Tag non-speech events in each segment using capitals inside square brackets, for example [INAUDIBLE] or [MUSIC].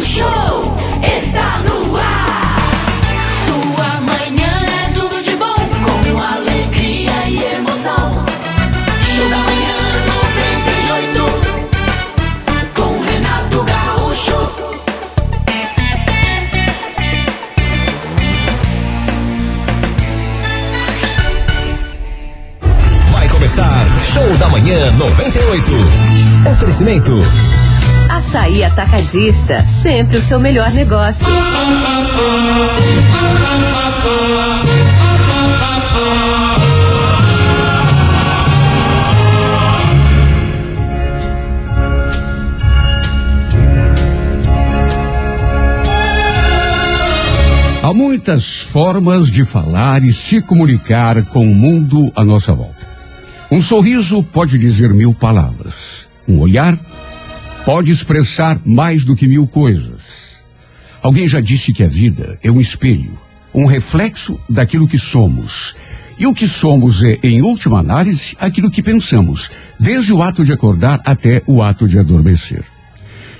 O show está no ar. Sua manhã é tudo de bom, com alegria e emoção. Show da manhã 98, com Renato Gaúcho. Vai começar Show da Manhã 98. Oferecimento. Açaí Atacadista, sempre o seu melhor negócio. Há muitas formas de falar e se comunicar com o mundo à nossa volta. Um sorriso pode dizer mil palavras. Um olhar pode expressar mais do que mil coisas. Alguém já disse que a vida é um espelho, um reflexo daquilo que somos. E o que somos é, em última análise, aquilo que pensamos, desde o ato de acordar até o ato de adormecer.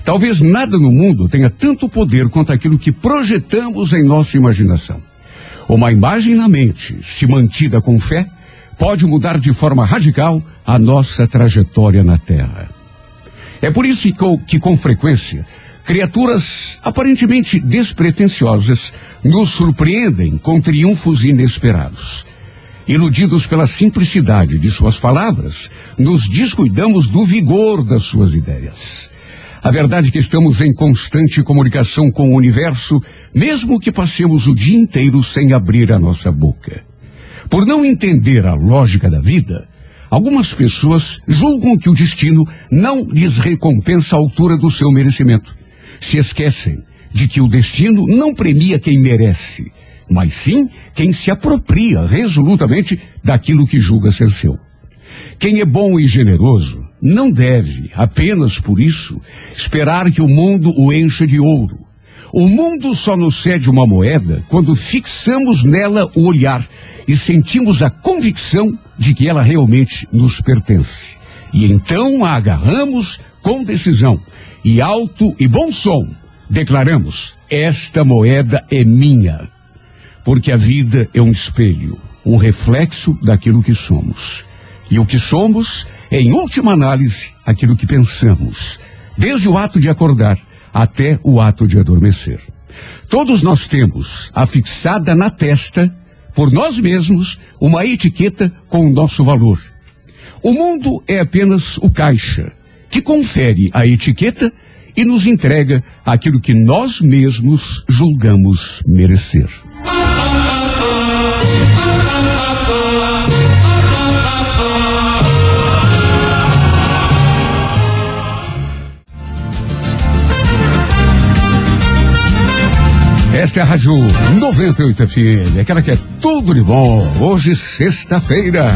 Talvez nada no mundo tenha tanto poder quanto aquilo que projetamos em nossa imaginação. Uma imagem na mente, se mantida com fé, pode mudar de forma radical a nossa trajetória na Terra. É por isso que, com- frequência, criaturas aparentemente despretensiosas nos surpreendem com triunfos inesperados. Iludidos pela simplicidade de suas palavras, nos descuidamos do vigor das suas ideias. A verdade é que estamos em constante comunicação com o universo, mesmo que passemos o dia inteiro sem abrir a nossa boca. Por não entender a lógica da vida, algumas pessoas julgam que o destino não lhes recompensa a altura do seu merecimento. Se esquecem de que o destino não premia quem merece, mas sim quem se apropria resolutamente daquilo que julga ser seu. Quem é bom e generoso não deve, apenas por isso, esperar que o mundo o encha de ouro. O mundo só nos cede uma moeda quando fixamos nela o olhar e sentimos a convicção de que ela realmente nos pertence. E então a agarramos com decisão e alto e bom som declaramos: esta moeda é minha. Porque a vida é um espelho, um reflexo daquilo que somos. E o que somos é, em última análise, aquilo que pensamos, desde o ato de acordar até o ato de adormecer. Todos nós temos afixada na testa, por nós mesmos, uma etiqueta com o nosso valor. O mundo é apenas o caixa, que confere a etiqueta e nos entrega aquilo que nós mesmos julgamos merecer. Esta é a Rádio 98 FM, aquela que é tudo de bom. Hoje, sexta-feira,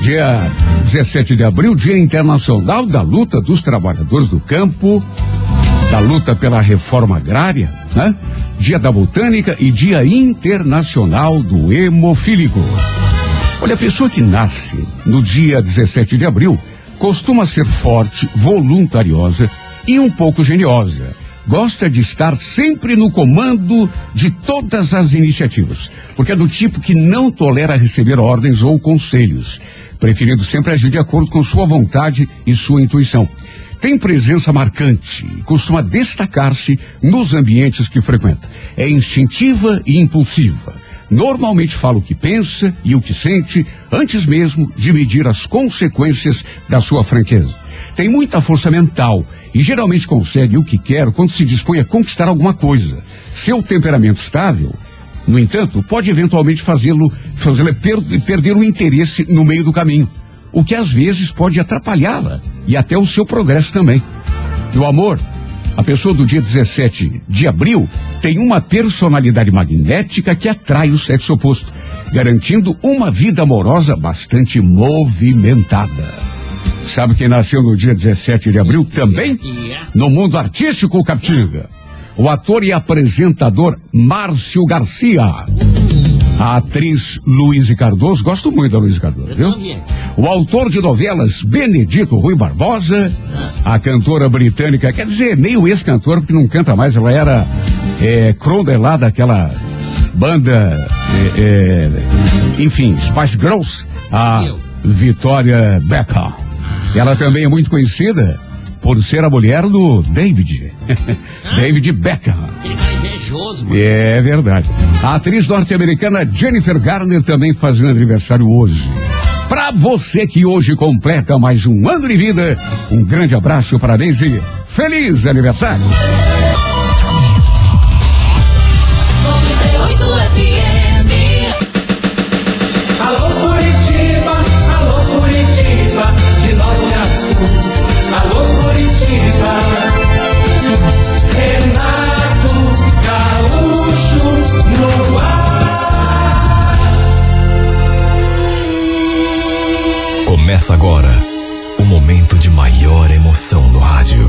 dia 17 de abril, Dia Internacional da Luta dos Trabalhadores do Campo, da luta pela reforma agrária, né? Dia da Botânica e Dia Internacional do Hemofílico. Olha, a pessoa que nasce no dia 17 de abril costuma ser forte, voluntariosa e um pouco geniosa. Gosta de estar sempre no comando de todas as iniciativas, porque é do tipo que não tolera receber ordens ou conselhos, preferindo sempre agir de acordo com sua vontade e sua intuição. Tem presença marcante e costuma destacar-se nos ambientes que frequenta. É instintiva e impulsiva. Normalmente fala o que pensa e o que sente antes mesmo de medir as consequências da sua franqueza. Tem muita força mental e geralmente consegue o que quer quando se dispõe a conquistar alguma coisa. Seu temperamento estável, no entanto, pode eventualmente fazê-lo fazê-la per- perder o interesse no meio do caminho, o que às vezes pode atrapalhá-la e até o seu progresso também. No amor, a pessoa do dia 17 de abril tem uma personalidade magnética que atrai o sexo oposto, garantindo uma vida amorosa bastante movimentada. Sabe quem nasceu no dia 17 de abril também? No mundo artístico, Capitinga. O ator e apresentador Márcio Garcia. A atriz Luiz Cardoso, gosto muito da Luiz Cardoso, viu? O autor de novelas Benedito Rui Barbosa, a cantora britânica, quer dizer, nem o ex-cantor, porque não canta mais, ela era é, lá daquela banda, é, é, enfim, Spice Girls, a Vitória Beckham. Ela também é muito conhecida por ser a mulher do David. [LAUGHS] David Beckham. Aquele cara invejoso, mano. É verdade. A atriz norte-americana Jennifer Garner também fazendo aniversário hoje. Pra você que hoje completa mais um ano de vida, um grande abraço, parabéns e feliz aniversário. Começa agora o momento de maior emoção no rádio.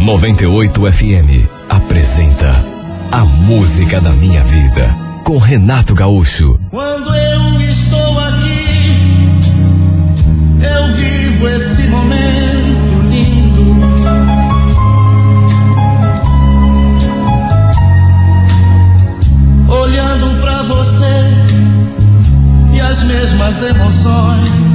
98 FM apresenta A Música da Minha Vida com Renato Gaúcho. Quando eu estou aqui, eu vivo esse momento lindo. Olhando pra você e as mesmas emoções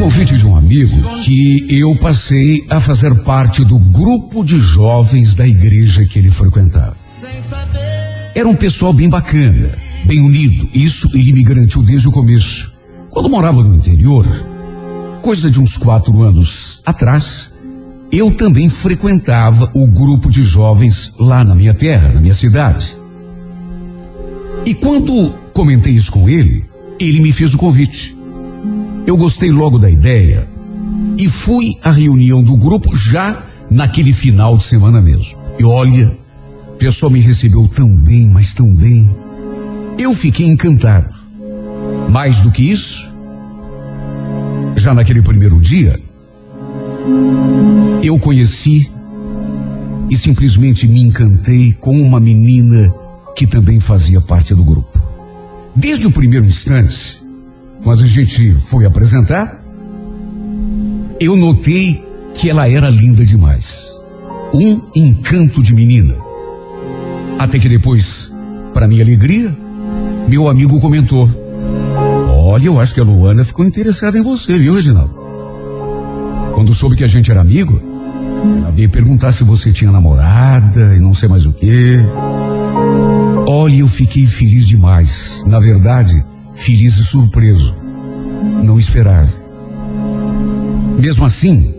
convite de um amigo que eu passei a fazer parte do grupo de jovens da igreja que ele frequentava. Era um pessoal bem bacana, bem unido. Isso ele me garantiu desde o começo. Quando morava no interior, coisa de uns quatro anos atrás, eu também frequentava o grupo de jovens lá na minha terra, na minha cidade. E quando comentei isso com ele, ele me fez o convite. Eu gostei logo da ideia e fui à reunião do grupo já naquele final de semana mesmo. E olha, o pessoal me recebeu tão bem, mas tão bem. Eu fiquei encantado. Mais do que isso, já naquele primeiro dia, eu conheci e simplesmente me encantei com uma menina que também fazia parte do grupo. Desde o primeiro instante, quando a gente foi apresentar, eu notei que ela era linda demais. Um encanto de menina. Até que depois, para minha alegria, meu amigo comentou: Olha, eu acho que a Luana ficou interessada em você, viu, Reginaldo? Quando soube que a gente era amigo, ela veio perguntar se você tinha namorada e não sei mais o quê. Olha, eu fiquei feliz demais. Na verdade, feliz e surpreso. Não esperava. Mesmo assim,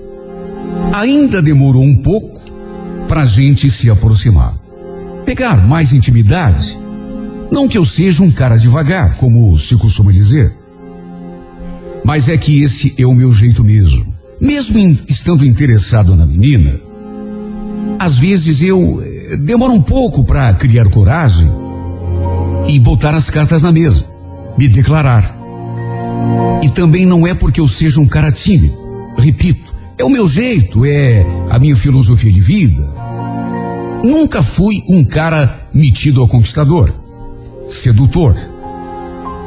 ainda demorou um pouco para a gente se aproximar. Pegar mais intimidade. Não que eu seja um cara devagar, como se costuma dizer. Mas é que esse é o meu jeito mesmo. Mesmo em- estando interessado na menina, às vezes eu eh, demoro um pouco para criar coragem e botar as cartas na mesa, me declarar. E também não é porque eu seja um cara tímido. Repito, é o meu jeito, é a minha filosofia de vida. Nunca fui um cara metido ao conquistador, sedutor.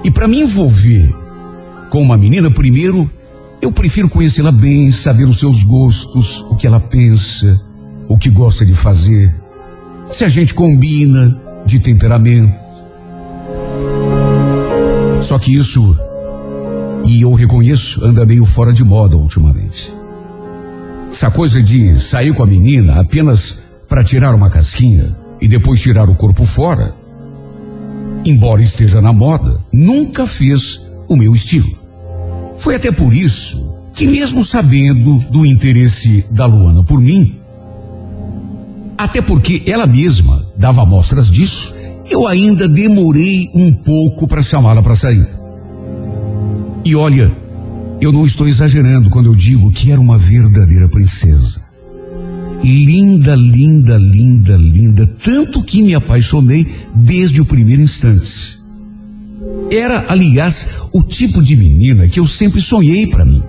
E para me envolver com uma menina, primeiro, eu prefiro conhecê-la bem, saber os seus gostos, o que ela pensa, o que gosta de fazer, se a gente combina de temperamento. Só que isso, e eu reconheço, anda meio fora de moda ultimamente. Essa coisa de sair com a menina apenas para tirar uma casquinha e depois tirar o corpo fora, embora esteja na moda, nunca fez o meu estilo. Foi até por isso que, mesmo sabendo do interesse da Luana por mim, até porque ela mesma dava amostras disso, eu ainda demorei um pouco para chamá-la para sair. E olha, eu não estou exagerando quando eu digo que era uma verdadeira princesa. Linda, linda, linda, linda, tanto que me apaixonei desde o primeiro instante. Era, aliás, o tipo de menina que eu sempre sonhei para mim.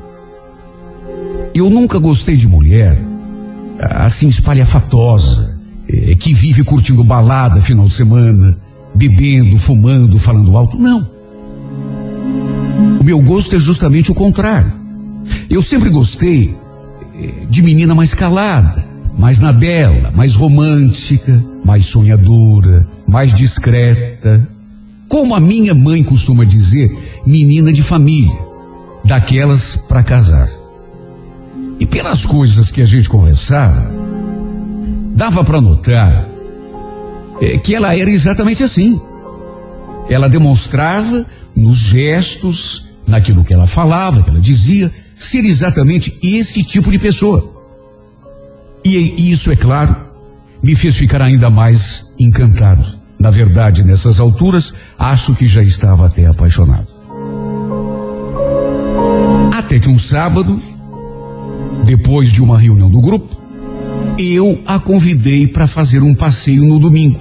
Eu nunca gostei de mulher assim espalhafatosa, é, que vive curtindo balada final de semana, bebendo, fumando, falando alto. Não. O meu gosto é justamente o contrário. Eu sempre gostei é, de menina mais calada, mais na dela, mais romântica, mais sonhadora, mais discreta. Como a minha mãe costuma dizer, menina de família, daquelas para casar. E pelas coisas que a gente conversava, dava para notar é, que ela era exatamente assim. Ela demonstrava nos gestos, naquilo que ela falava, que ela dizia, ser exatamente esse tipo de pessoa. E isso, é claro, me fez ficar ainda mais encantado. Na verdade, nessas alturas, acho que já estava até apaixonado. Até que um sábado, depois de uma reunião do grupo, eu a convidei para fazer um passeio no domingo.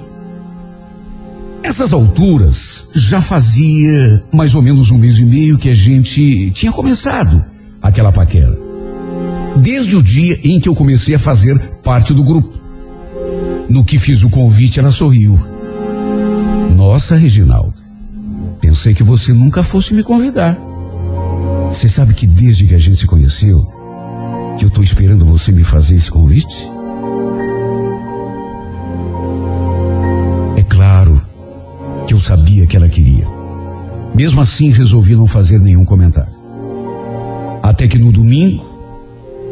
Essas alturas já fazia mais ou menos um mês e meio que a gente tinha começado aquela paquera. Desde o dia em que eu comecei a fazer parte do grupo. No que fiz o convite, ela sorriu. Nossa, Reginaldo, pensei que você nunca fosse me convidar. Você sabe que desde que a gente se conheceu, que eu estou esperando você me fazer esse convite? Sabia que ela queria. Mesmo assim, resolvi não fazer nenhum comentário. Até que no domingo,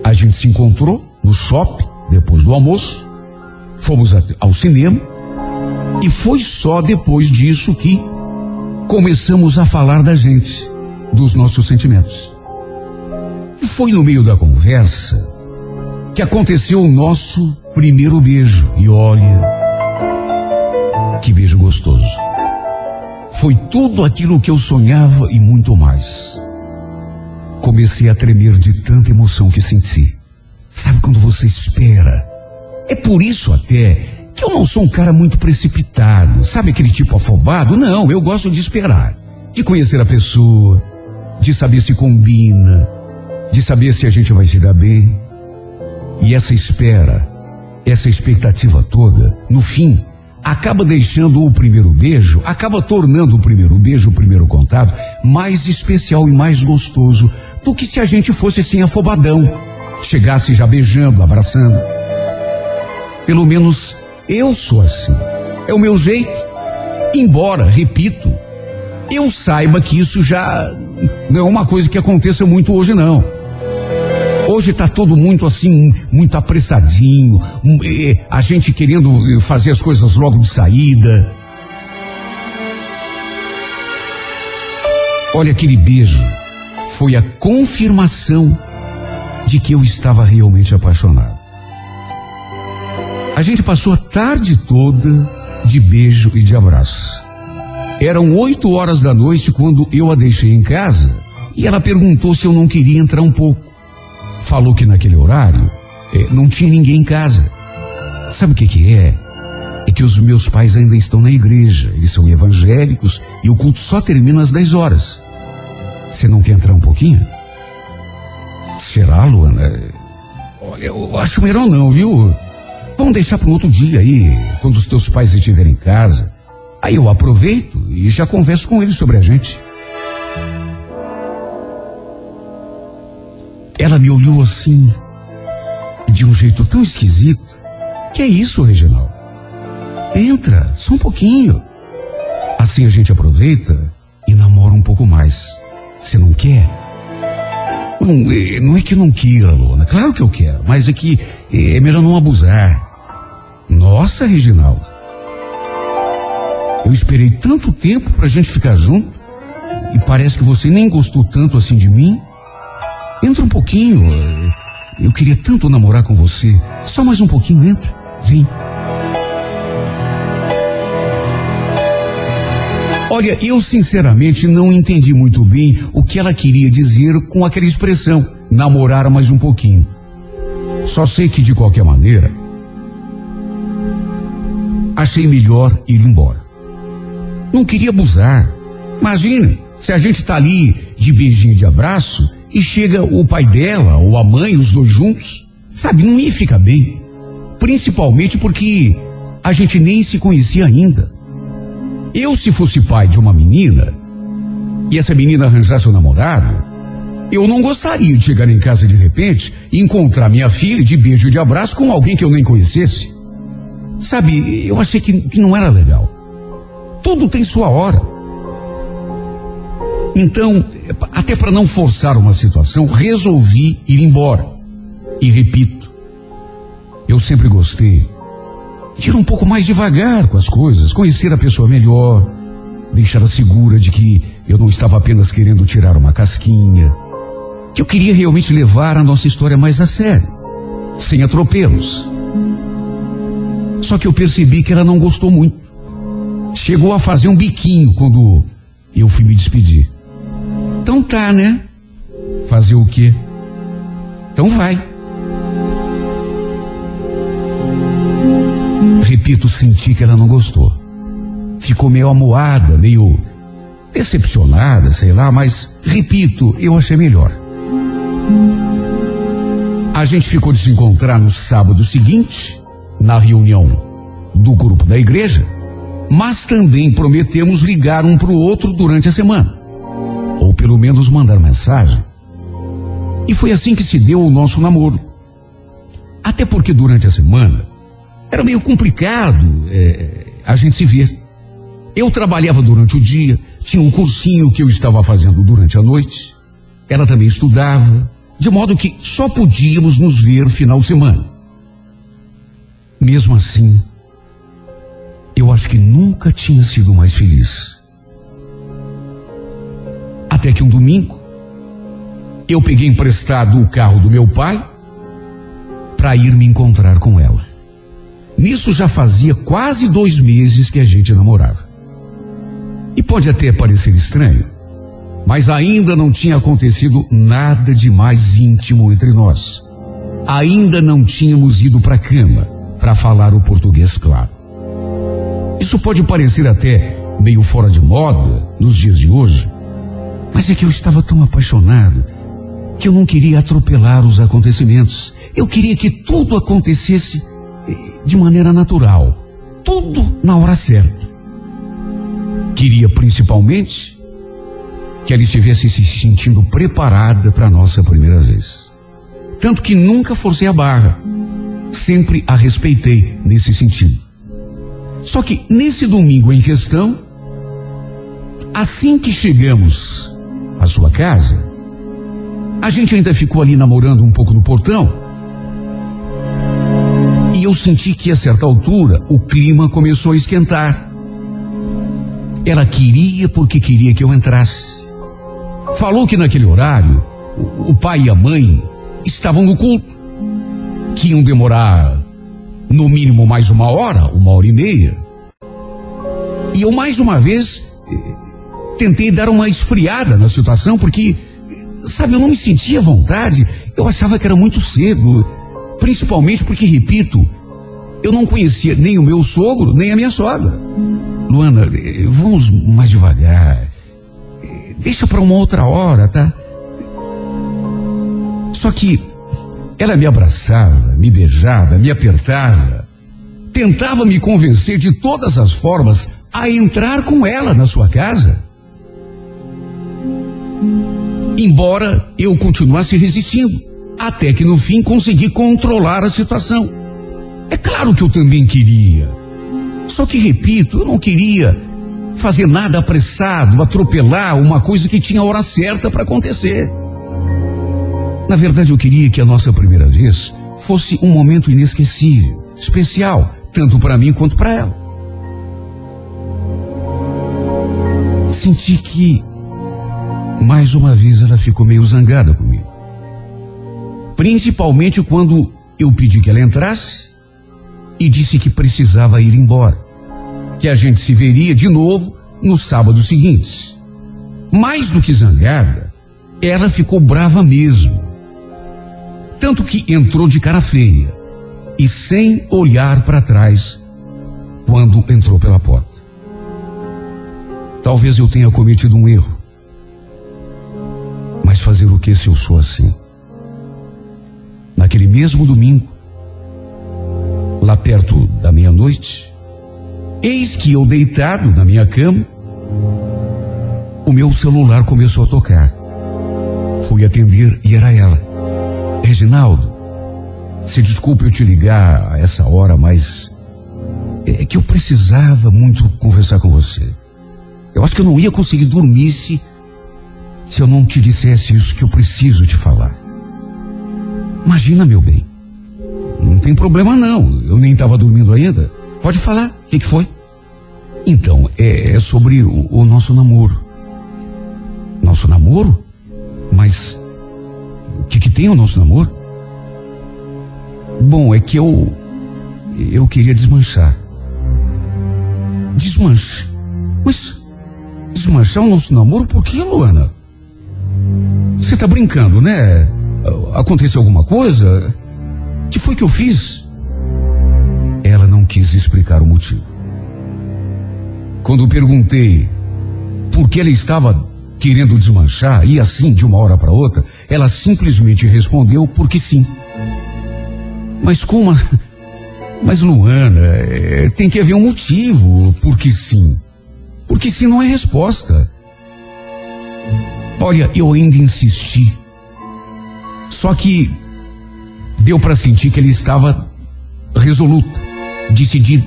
a gente se encontrou no shopping, depois do almoço, fomos ao cinema, e foi só depois disso que começamos a falar da gente, dos nossos sentimentos. E foi no meio da conversa que aconteceu o nosso primeiro beijo. E olha, que beijo gostoso. Foi tudo aquilo que eu sonhava e muito mais. Comecei a tremer de tanta emoção que senti. Sabe quando você espera? É por isso até que eu não sou um cara muito precipitado. Sabe aquele tipo afobado? Não, eu gosto de esperar. De conhecer a pessoa, de saber se combina, de saber se a gente vai se dar bem. E essa espera, essa expectativa toda, no fim, acaba deixando o primeiro beijo, acaba tornando o primeiro beijo, o primeiro contato, mais especial e mais gostoso do que se a gente fosse assim afobadão, chegasse já beijando, abraçando. Pelo menos eu sou assim. É o meu jeito. Embora, repito, eu saiba que isso já não é uma coisa que aconteça muito hoje, não. Hoje está todo muito assim, muito apressadinho, a gente querendo fazer as coisas logo de saída. Olha aquele beijo, foi a confirmação de que eu estava realmente apaixonado. A gente passou a tarde toda de beijo e de abraço. Eram oito horas da noite quando eu a deixei em casa e ela perguntou se eu não queria entrar um pouco. Falou que naquele horário eh, não tinha ninguém em casa. Sabe o que que é? É que os meus pais ainda estão na igreja. Eles são evangélicos e o culto só termina às 10 horas. Você não quer entrar um pouquinho? Será, Luana? Olha, eu acho melhor não, viu? Vamos deixar para um outro dia aí, quando os teus pais estiverem em casa. Aí eu aproveito e já converso com eles sobre a gente. Ela me olhou assim, de um jeito tão esquisito. Que é isso, Reginaldo? Entra, só um pouquinho. Assim a gente aproveita e namora um pouco mais. Você não quer? Não, é, não é que não queira, Lona. Claro que eu quero, mas é que é melhor não abusar. Nossa, Reginaldo. Eu esperei tanto tempo pra gente ficar junto e parece que você nem gostou tanto assim de mim. Entra um pouquinho. Eu queria tanto namorar com você. Só mais um pouquinho, entra. Vem. Olha, eu sinceramente não entendi muito bem o que ela queria dizer com aquela expressão, namorar mais um pouquinho. Só sei que de qualquer maneira, achei melhor ir embora. Não queria abusar. Imagina, se a gente tá ali de beijinho de abraço e chega o pai dela ou a mãe, os dois juntos, sabe, não ia ficar bem. principalmente porque a gente nem se conhecia ainda. Eu, se fosse pai de uma menina, e essa menina arranjasse um namorado, eu não gostaria de chegar em casa de repente e encontrar minha filha de beijo e de abraço com alguém que eu nem conhecesse. Sabe, eu achei que, que não era legal. Tudo tem sua hora. Então, até para não forçar uma situação, resolvi ir embora. E repito, eu sempre gostei de ir um pouco mais devagar com as coisas, conhecer a pessoa melhor, deixá-la segura de que eu não estava apenas querendo tirar uma casquinha, que eu queria realmente levar a nossa história mais a sério, sem atropelos. Só que eu percebi que ela não gostou muito. Chegou a fazer um biquinho quando eu fui me despedir. Então tá, né? Fazer o quê? Então vai. Repito, senti que ela não gostou. Ficou meio amuada, meio decepcionada, sei lá, mas repito, eu achei melhor. A gente ficou de se encontrar no sábado seguinte, na reunião do grupo da igreja, mas também prometemos ligar um para o outro durante a semana, ou pelo menos mandar mensagem. E foi assim que se deu o nosso namoro. Até porque durante a semana era meio complicado é, a gente se ver. Eu trabalhava durante o dia, tinha um cursinho que eu estava fazendo durante a noite. Ela também estudava, de modo que só podíamos nos ver final de semana. Mesmo assim, eu acho que nunca tinha sido mais feliz. Até que um domingo, eu peguei emprestado o carro do meu pai para ir me encontrar com ela. Nisso já fazia quase dois meses que a gente namorava. E pode até parecer estranho, mas ainda não tinha acontecido nada de mais íntimo entre nós. Ainda não tínhamos ido para a cama para falar o português claro. Isso pode parecer até meio fora de moda nos dias de hoje, mas é que eu estava tão apaixonado que eu não queria atropelar os acontecimentos. Eu queria que tudo acontecesse eh, de maneira natural, tudo na hora certa. Queria principalmente que ela estivesse se sentindo preparada para a nossa primeira vez. Tanto que nunca forcei a barra, sempre a respeitei nesse sentido. Só que nesse domingo em questão, assim que chegamos à sua casa, a gente ainda ficou ali namorando um pouco no portão. E eu senti que a certa altura o clima começou a esquentar. Ela queria porque queria que eu entrasse. Falou que naquele horário o, o pai e a mãe estavam no culto, que iam demorar no mínimo mais uma hora, uma hora e meia. E eu mais uma vez tentei dar uma esfriada na situação, porque, sabe, eu não me sentia à vontade, eu achava que era muito cedo, principalmente porque, repito, eu não conhecia nem o meu sogro, nem a minha sogra. Luana, eh, vamos mais devagar. Eh, Deixa para uma outra hora, tá? Só que ela me abraçava, me beijava, me apertava, tentava me convencer de todas as formas a entrar com ela na sua casa. Embora eu continuasse resistindo, até que no fim consegui controlar a situação. É claro que eu também queria. Só que, repito, eu não queria fazer nada apressado, atropelar uma coisa que tinha hora certa para acontecer. Na verdade, eu queria que a nossa primeira vez fosse um momento inesquecível, especial, tanto para mim quanto para ela. Senti que, mais uma vez, ela ficou meio zangada comigo. Principalmente quando eu pedi que ela entrasse e disse que precisava ir embora, que a gente se veria de novo no sábado seguinte. Mais do que zangada, ela ficou brava mesmo. Tanto que entrou de cara feia e sem olhar para trás quando entrou pela porta. Talvez eu tenha cometido um erro. Mas fazer o que se eu sou assim? Naquele mesmo domingo, perto da meia-noite, eis que eu deitado na minha cama, o meu celular começou a tocar. Fui atender e era ela. Reginaldo, se desculpe eu te ligar a essa hora, mas é que eu precisava muito conversar com você. Eu acho que eu não ia conseguir dormir se, se eu não te dissesse isso que eu preciso te falar. Imagina, meu bem. Não tem problema não. Eu nem estava dormindo ainda. Pode falar. O que, que foi? Então, é, é sobre o, o nosso namoro. Nosso namoro? Mas o que, que tem o nosso namoro? Bom, é que eu. Eu queria desmanchar. Desmanchar? Mas. Desmanchar o nosso namoro por quê, Luana? Você tá brincando, né? Aconteceu alguma coisa? O que foi que eu fiz? Ela não quis explicar o motivo. Quando perguntei por que ela estava querendo desmanchar e assim de uma hora para outra, ela simplesmente respondeu porque sim. Mas como? [LAUGHS] Mas Luana, é, tem que haver um motivo porque sim. Porque sim não é resposta. Olha, eu ainda insisti. Só que deu para sentir que ele estava resoluta, decidida.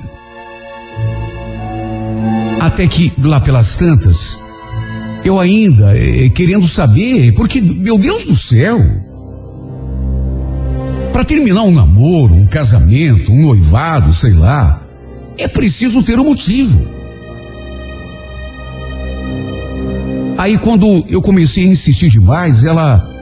Até que lá pelas tantas, eu ainda eh, querendo saber, porque, meu Deus do céu, para terminar um namoro, um casamento, um noivado, sei lá, é preciso ter um motivo. Aí quando eu comecei a insistir demais, ela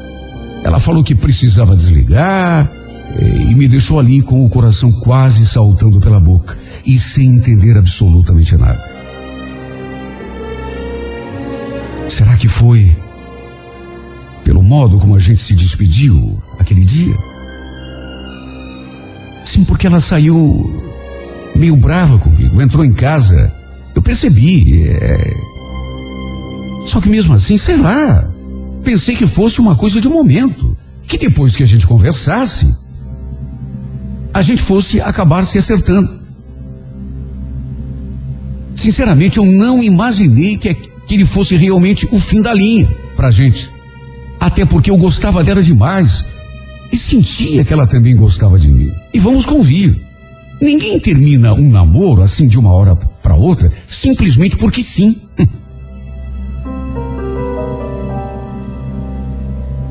ela falou que precisava desligar eh, e me deixou ali com o coração quase saltando pela boca e sem entender absolutamente nada. Será que foi pelo modo como a gente se despediu aquele dia? Sim, porque ela saiu meio brava comigo, entrou em casa, eu percebi. É... Só que mesmo assim, sei lá, pensei que fosse uma coisa de momento, que depois que a gente conversasse, a gente fosse acabar se acertando. Sinceramente, eu não imaginei que aquele fosse realmente o fim da linha pra gente. Até porque eu gostava dela demais e sentia que ela também gostava de mim. E vamos convir. Ninguém termina um namoro assim de uma hora para outra simplesmente porque sim. [LAUGHS]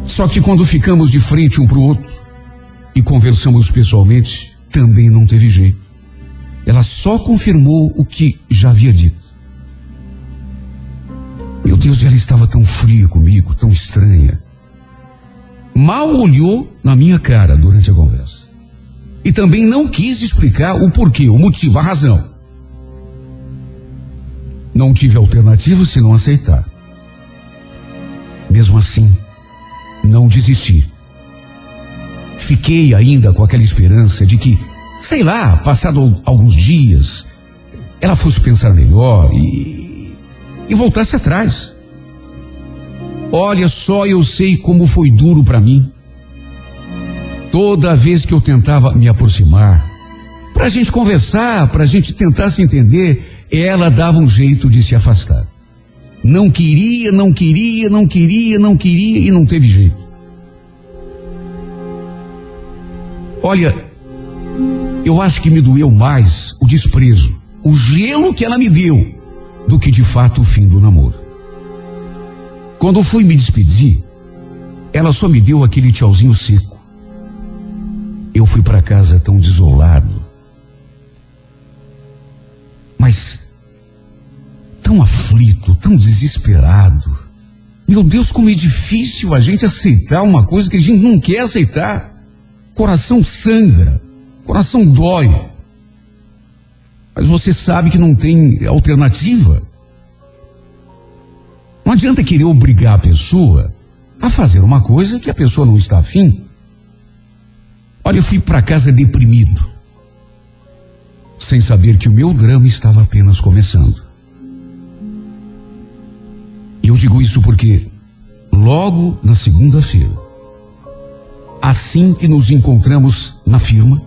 Só que quando ficamos de frente um para o outro e conversamos pessoalmente, também não teve jeito. Ela só confirmou o que já havia dito. Meu Deus, ela estava tão fria comigo, tão estranha. Mal olhou na minha cara durante a conversa. E também não quis explicar o porquê, o motivo, a razão. Não tive alternativa senão aceitar. Mesmo assim, não desisti. Fiquei ainda com aquela esperança de que, sei lá, passado alguns dias, ela fosse pensar melhor e, e voltasse atrás. Olha só, eu sei como foi duro para mim. Toda vez que eu tentava me aproximar, para a gente conversar, para a gente tentar se entender, ela dava um jeito de se afastar. Não queria, não queria, não queria, não queria e não teve jeito. Olha, eu acho que me doeu mais o desprezo, o gelo que ela me deu, do que de fato o fim do namoro. Quando fui me despedir, ela só me deu aquele tchauzinho seco. Eu fui para casa tão desolado, mas tão aflito, tão desesperado. Meu Deus, como é difícil a gente aceitar uma coisa que a gente não quer aceitar. Coração sangra, coração dói. Mas você sabe que não tem alternativa. Não adianta querer obrigar a pessoa a fazer uma coisa que a pessoa não está afim. Olha, eu fui para casa deprimido, sem saber que o meu drama estava apenas começando. E eu digo isso porque logo na segunda-feira, assim que nos encontramos na firma,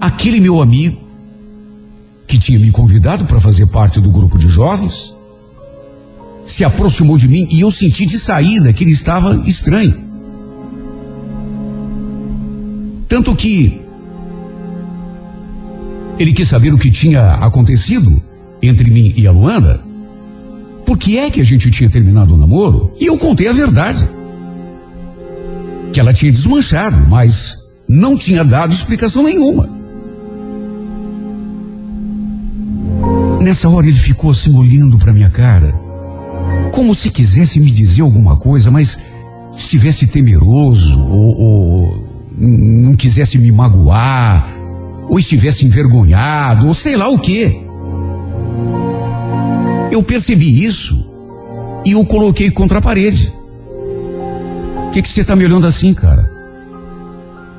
aquele meu amigo que tinha me convidado para fazer parte do grupo de jovens se aproximou de mim e eu senti de saída que ele estava estranho. Tanto que ele quis saber o que tinha acontecido entre mim e a Luanda. Por que é que a gente tinha terminado o namoro? E eu contei a verdade. Que ela tinha desmanchado, mas não tinha dado explicação nenhuma. Nessa hora ele ficou assim olhando para minha cara, como se quisesse me dizer alguma coisa, mas estivesse temeroso ou, ou não quisesse me magoar, ou estivesse envergonhado, ou sei lá o quê. Eu percebi isso e o coloquei contra a parede. O que, você está me olhando assim, cara?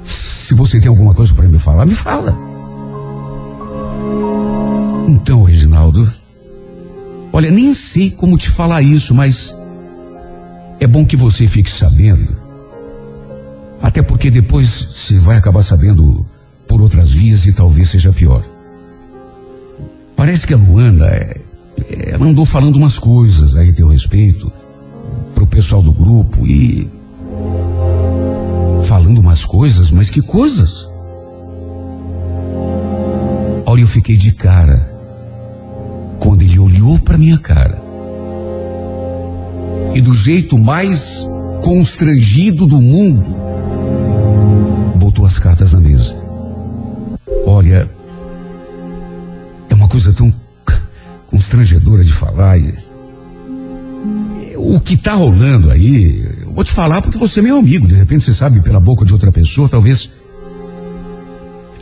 Se você tem alguma coisa para me falar, me fala. Então, Reginaldo, olha, nem sei como te falar isso, mas é bom que você fique sabendo. Até porque depois você vai acabar sabendo por outras vias e talvez seja pior. Parece que a Luana é, ela andou falando umas coisas aí a teu respeito pro pessoal do grupo e falando umas coisas, mas que coisas? Olha, eu fiquei de cara quando ele olhou para minha cara e do jeito mais constrangido do mundo botou as cartas na mesa. Olha, é uma coisa tão constrangedora de falar. E, o que tá rolando aí, eu vou te falar porque você é meu amigo, de repente você sabe pela boca de outra pessoa, talvez.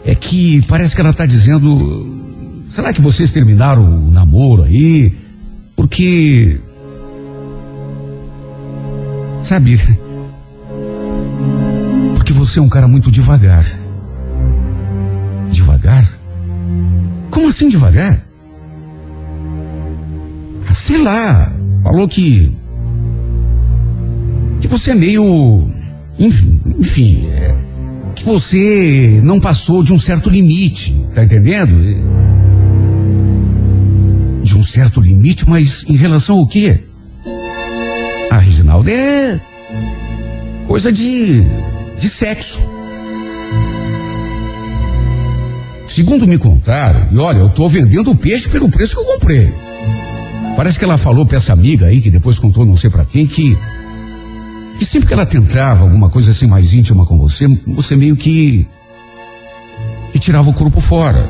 É que parece que ela tá dizendo. Será que vocês terminaram o namoro aí? Porque. Sabe. Porque você é um cara muito devagar. Devagar? Como assim devagar? Sei lá. Falou que. Que você é meio. Enfim, é, que você não passou de um certo limite, tá entendendo? De um certo limite, mas em relação ao quê? Ah, Reginaldo, é coisa de, de sexo. Segundo me contaram, e olha, eu tô vendendo o peixe pelo preço que eu comprei. Parece que ela falou pra essa amiga aí, que depois contou não sei pra quem, que. Que sempre que ela tentava alguma coisa assim mais íntima com você, você meio que. que tirava o corpo fora.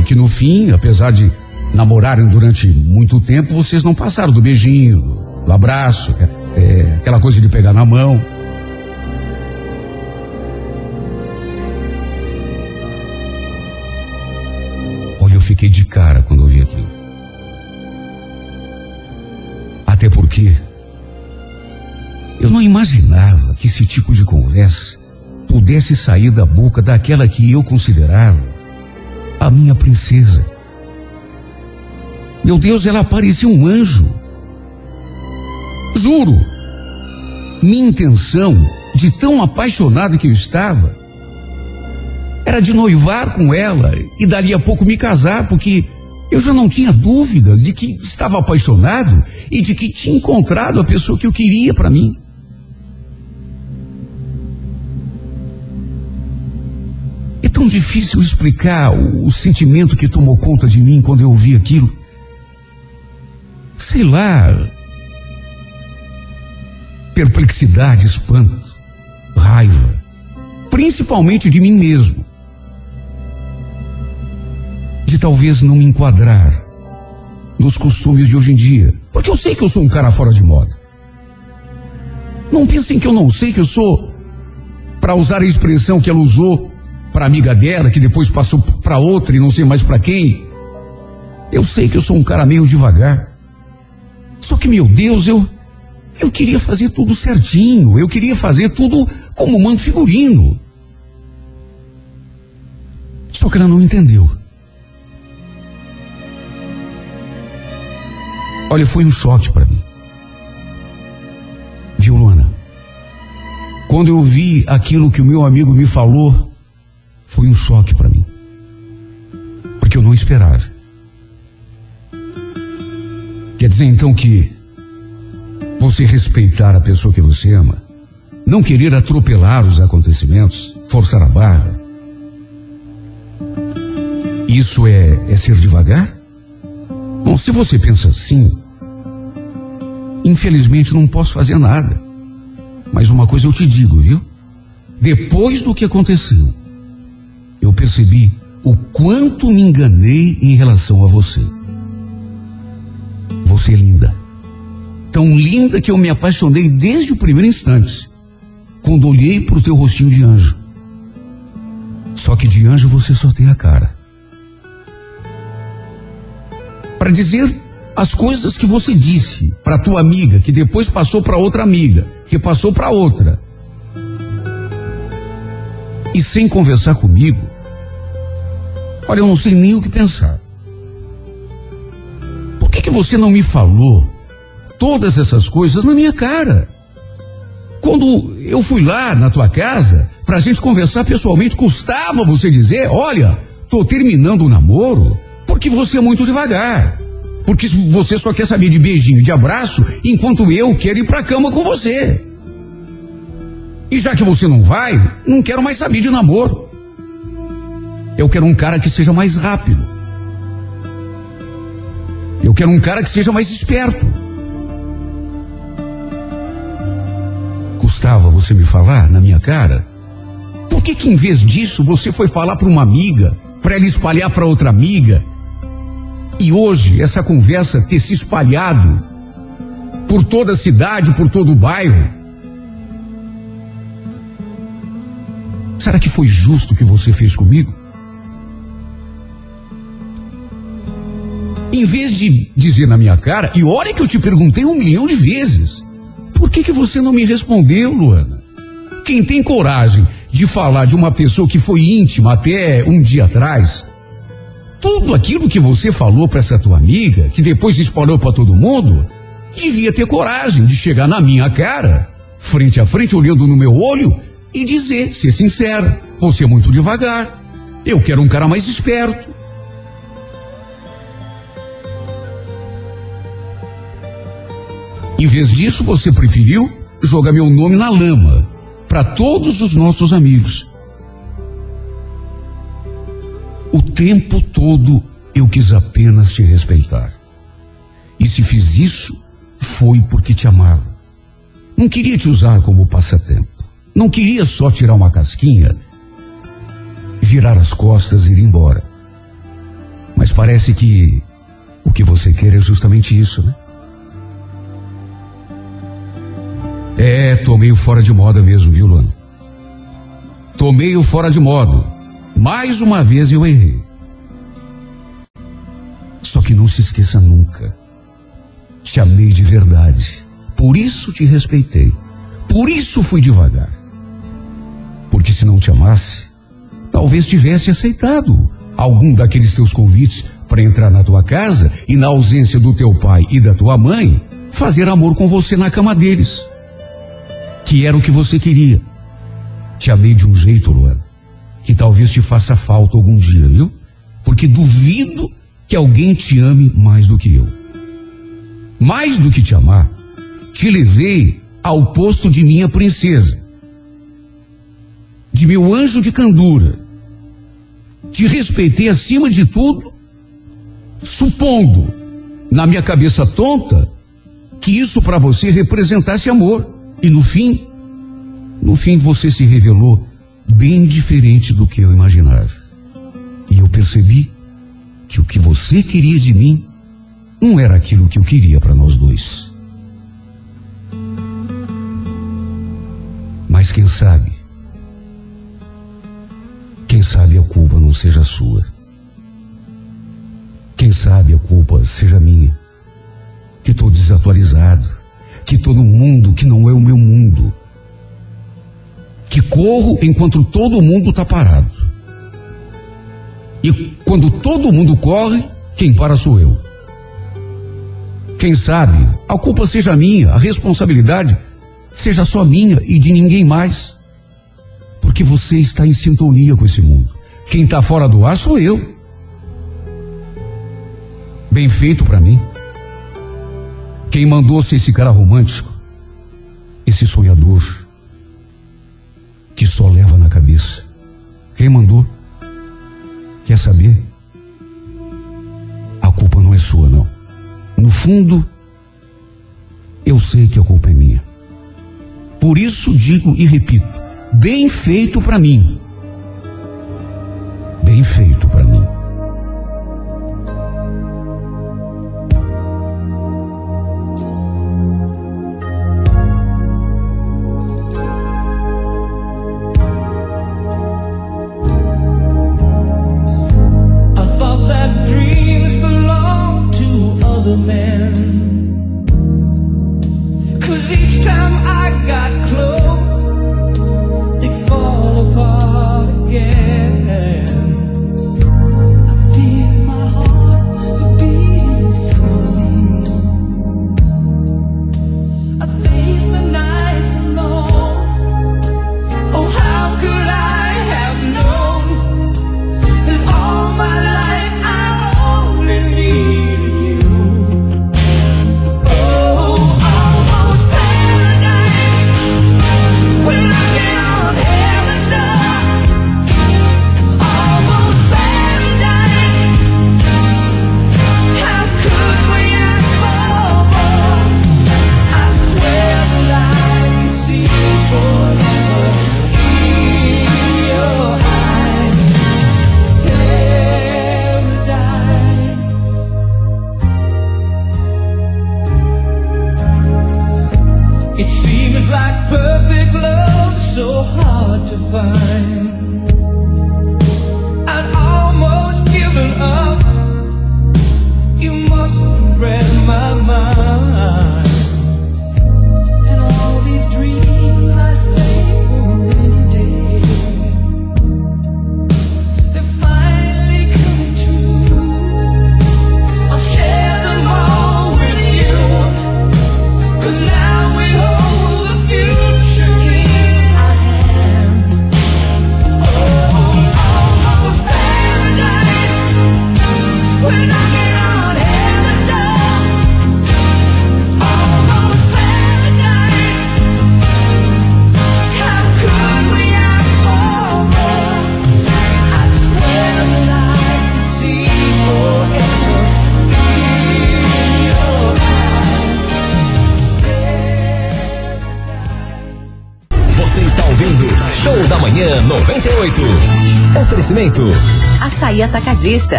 E que no fim, apesar de namorarem durante muito tempo, vocês não passaram do beijinho, do abraço, é, é, aquela coisa de pegar na mão. Olha, eu fiquei de cara quando Até porque eu não imaginava que esse tipo de conversa pudesse sair da boca daquela que eu considerava a minha princesa. Meu Deus, ela parecia um anjo. Juro, minha intenção, de tão apaixonado que eu estava, era de noivar com ela e dali a pouco me casar, porque eu já não tinha dúvidas de que estava apaixonado e de que tinha encontrado a pessoa que eu queria para mim. É tão difícil explicar o, o sentimento que tomou conta de mim quando eu ouvi aquilo. Sei lá. Perplexidade, espanto, raiva, principalmente de mim mesmo de talvez não me enquadrar nos costumes de hoje em dia. Porque eu sei que eu sou um cara fora de moda. Não pensem que eu não sei que eu sou, para usar a expressão que ela usou para amiga dela, que depois passou para outra e não sei mais para quem. Eu sei que eu sou um cara meio devagar. Só que, meu Deus, eu eu queria fazer tudo certinho, eu queria fazer tudo como mando figurino. Só que ela não entendeu. Olha, foi um choque para mim. Viu, Luana? Quando eu vi aquilo que o meu amigo me falou, foi um choque para mim. Porque eu não esperava. Quer dizer então que você respeitar a pessoa que você ama, não querer atropelar os acontecimentos, forçar a barra, isso é, é ser devagar? Bom, se você pensa assim, infelizmente não posso fazer nada. Mas uma coisa eu te digo, viu? Depois do que aconteceu, eu percebi o quanto me enganei em relação a você. Você é linda. Tão linda que eu me apaixonei desde o primeiro instante, quando olhei para o teu rostinho de anjo. Só que de anjo você só tem a cara. Para dizer as coisas que você disse para tua amiga, que depois passou para outra amiga, que passou para outra. E sem conversar comigo, olha, eu não sei nem o que pensar. Por que, que você não me falou todas essas coisas na minha cara? Quando eu fui lá na tua casa, pra gente conversar pessoalmente, custava você dizer, olha, tô terminando o namoro porque você é muito devagar. Porque você só quer saber de beijinho, de abraço, enquanto eu quero ir pra cama com você. E já que você não vai, não quero mais saber de namoro. Eu quero um cara que seja mais rápido. Eu quero um cara que seja mais esperto. Custava você me falar na minha cara? Por que que em vez disso você foi falar para uma amiga, para ela espalhar para outra amiga? E hoje essa conversa ter se espalhado por toda a cidade, por todo o bairro. Será que foi justo o que você fez comigo? Em vez de dizer na minha cara, e olha que eu te perguntei um milhão de vezes, por que que você não me respondeu, Luana? Quem tem coragem de falar de uma pessoa que foi íntima até um dia atrás, tudo aquilo que você falou para essa tua amiga, que depois espalhou para todo mundo, devia ter coragem de chegar na minha cara, frente a frente, olhando no meu olho e dizer, ser sincera, você é muito devagar. Eu quero um cara mais esperto. Em vez disso, você preferiu jogar meu nome na lama para todos os nossos amigos. O tempo todo eu quis apenas te respeitar. E se fiz isso, foi porque te amava. Não queria te usar como passatempo. Não queria só tirar uma casquinha, virar as costas e ir embora. Mas parece que o que você quer é justamente isso, né? É, tô meio fora de moda mesmo, viu, Luana? Tô meio fora de moda. Mais uma vez eu errei. Só que não se esqueça nunca. Te amei de verdade. Por isso te respeitei. Por isso fui devagar. Porque se não te amasse, talvez tivesse aceitado algum daqueles teus convites para entrar na tua casa e, na ausência do teu pai e da tua mãe, fazer amor com você na cama deles. Que era o que você queria. Te amei de um jeito, Luana, que talvez te faça falta algum dia, viu? Porque duvido que alguém te ame mais do que eu. Mais do que te amar, te levei ao posto de minha princesa, de meu anjo de candura. Te respeitei acima de tudo, supondo, na minha cabeça tonta, que isso para você representasse amor. E no fim, no fim você se revelou bem diferente do que eu imaginava. E eu percebi que o que você queria de mim não era aquilo que eu queria para nós dois. Mas quem sabe? Quem sabe a culpa não seja sua? Quem sabe a culpa seja minha? Que estou desatualizado, que num mundo que não é o meu mundo, que corro enquanto todo mundo está parado. E quando todo mundo corre, quem para sou eu. Quem sabe a culpa seja minha, a responsabilidade seja só minha e de ninguém mais. Porque você está em sintonia com esse mundo. Quem tá fora do ar sou eu. Bem feito para mim. Quem mandou ser esse cara romântico? Esse sonhador que só leva na cabeça. Quem mandou? Quer saber? A culpa não é sua, não. No fundo, eu sei que a culpa é minha. Por isso digo e repito: bem feito para mim. Bem feito para mim.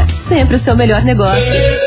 Sempre o seu melhor negócio.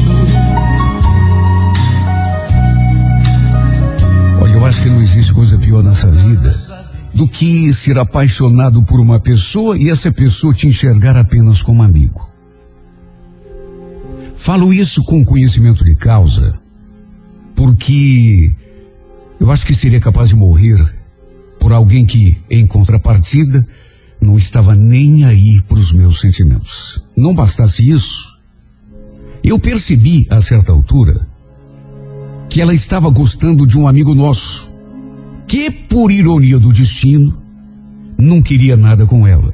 Eu acho que não existe coisa pior nessa vida do que ser apaixonado por uma pessoa e essa pessoa te enxergar apenas como amigo. Falo isso com conhecimento de causa, porque eu acho que seria capaz de morrer por alguém que, em contrapartida, não estava nem aí para os meus sentimentos. Não bastasse isso, eu percebi a certa altura que ela estava gostando de um amigo nosso, que, por ironia do destino, não queria nada com ela.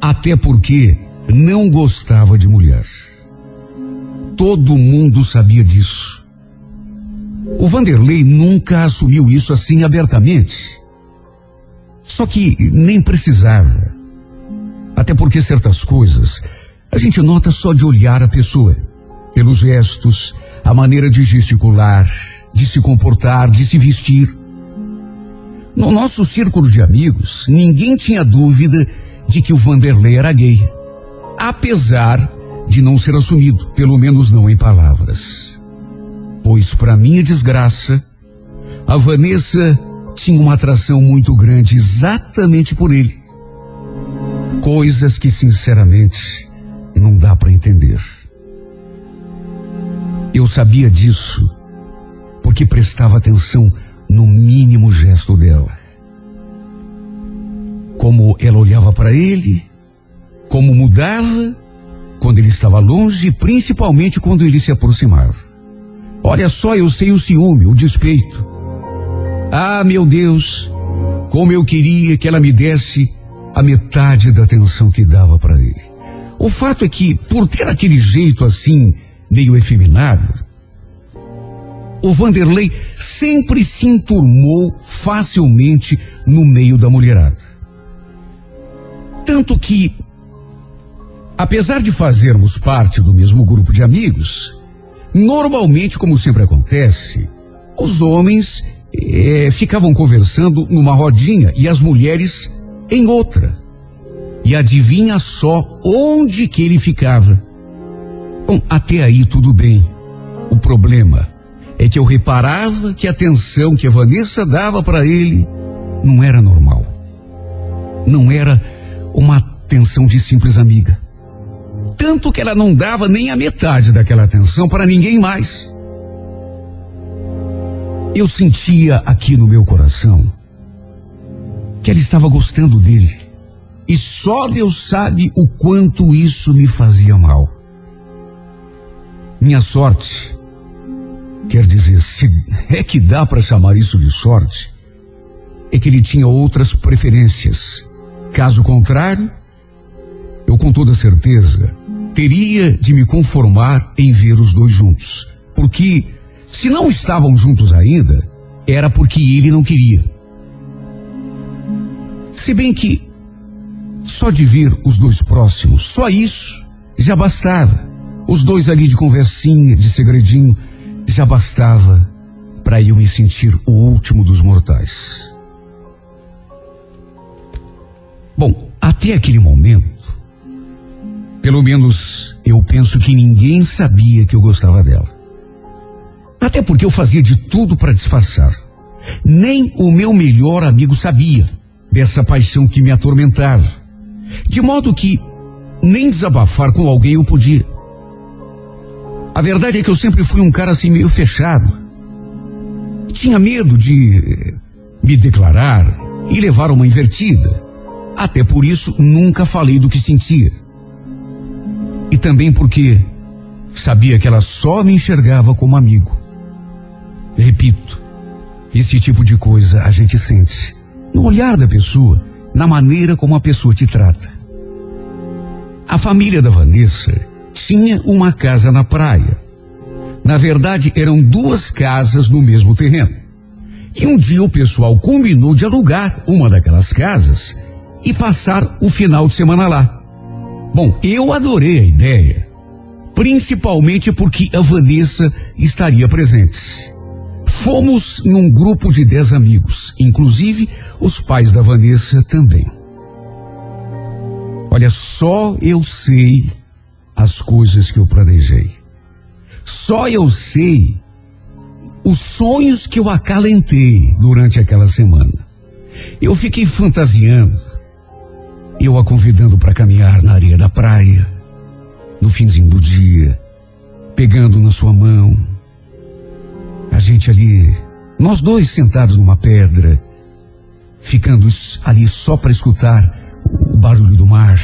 Até porque não gostava de mulher. Todo mundo sabia disso. O Vanderlei nunca assumiu isso assim abertamente. Só que nem precisava. Até porque certas coisas a gente nota só de olhar a pessoa, pelos gestos, a maneira de gesticular, de se comportar, de se vestir. No nosso círculo de amigos, ninguém tinha dúvida de que o Vanderlei era gay, apesar de não ser assumido, pelo menos não em palavras. Pois, para minha desgraça, a Vanessa tinha uma atração muito grande exatamente por ele. Coisas que, sinceramente, não dá para entender. Eu sabia disso porque prestava atenção no mínimo gesto dela. Como ela olhava para ele, como mudava quando ele estava longe, principalmente quando ele se aproximava. Olha só, eu sei o ciúme, o despeito. Ah, meu Deus, como eu queria que ela me desse a metade da atenção que dava para ele. O fato é que, por ter aquele jeito assim, meio efeminado, o Vanderlei sempre se enturmou facilmente no meio da mulherada. Tanto que, apesar de fazermos parte do mesmo grupo de amigos, normalmente, como sempre acontece, os homens eh, ficavam conversando numa rodinha e as mulheres em outra. E adivinha só onde que ele ficava. Bom, até aí tudo bem. O problema é que eu reparava que a atenção que a Vanessa dava para ele não era normal. Não era uma atenção de simples amiga. Tanto que ela não dava nem a metade daquela atenção para ninguém mais. Eu sentia aqui no meu coração que ela estava gostando dele. E só Deus sabe o quanto isso me fazia mal. Minha sorte, quer dizer, se é que dá para chamar isso de sorte, é que ele tinha outras preferências. Caso contrário, eu com toda certeza teria de me conformar em ver os dois juntos. Porque se não estavam juntos ainda, era porque ele não queria. Se bem que só de ver os dois próximos, só isso já bastava. Os dois ali de conversinha, de segredinho, já bastava para eu me sentir o último dos mortais. Bom, até aquele momento, pelo menos eu penso que ninguém sabia que eu gostava dela. Até porque eu fazia de tudo para disfarçar. Nem o meu melhor amigo sabia dessa paixão que me atormentava. De modo que nem desabafar com alguém eu podia. A verdade é que eu sempre fui um cara assim meio fechado. Tinha medo de eh, me declarar e levar uma invertida. Até por isso nunca falei do que sentia. E também porque sabia que ela só me enxergava como amigo. Repito, esse tipo de coisa a gente sente no olhar da pessoa, na maneira como a pessoa te trata. A família da Vanessa tinha uma casa na praia. Na verdade, eram duas casas no mesmo terreno. E um dia o pessoal combinou de alugar uma daquelas casas e passar o final de semana lá. Bom, eu adorei a ideia, principalmente porque a Vanessa estaria presente. Fomos num grupo de dez amigos, inclusive os pais da Vanessa também. Olha, só eu sei as coisas que eu planejei. Só eu sei os sonhos que eu acalentei durante aquela semana. Eu fiquei fantasiando, eu a convidando para caminhar na areia da praia, no finzinho do dia, pegando na sua mão. A gente ali, nós dois sentados numa pedra, ficando ali só para escutar o barulho do mar,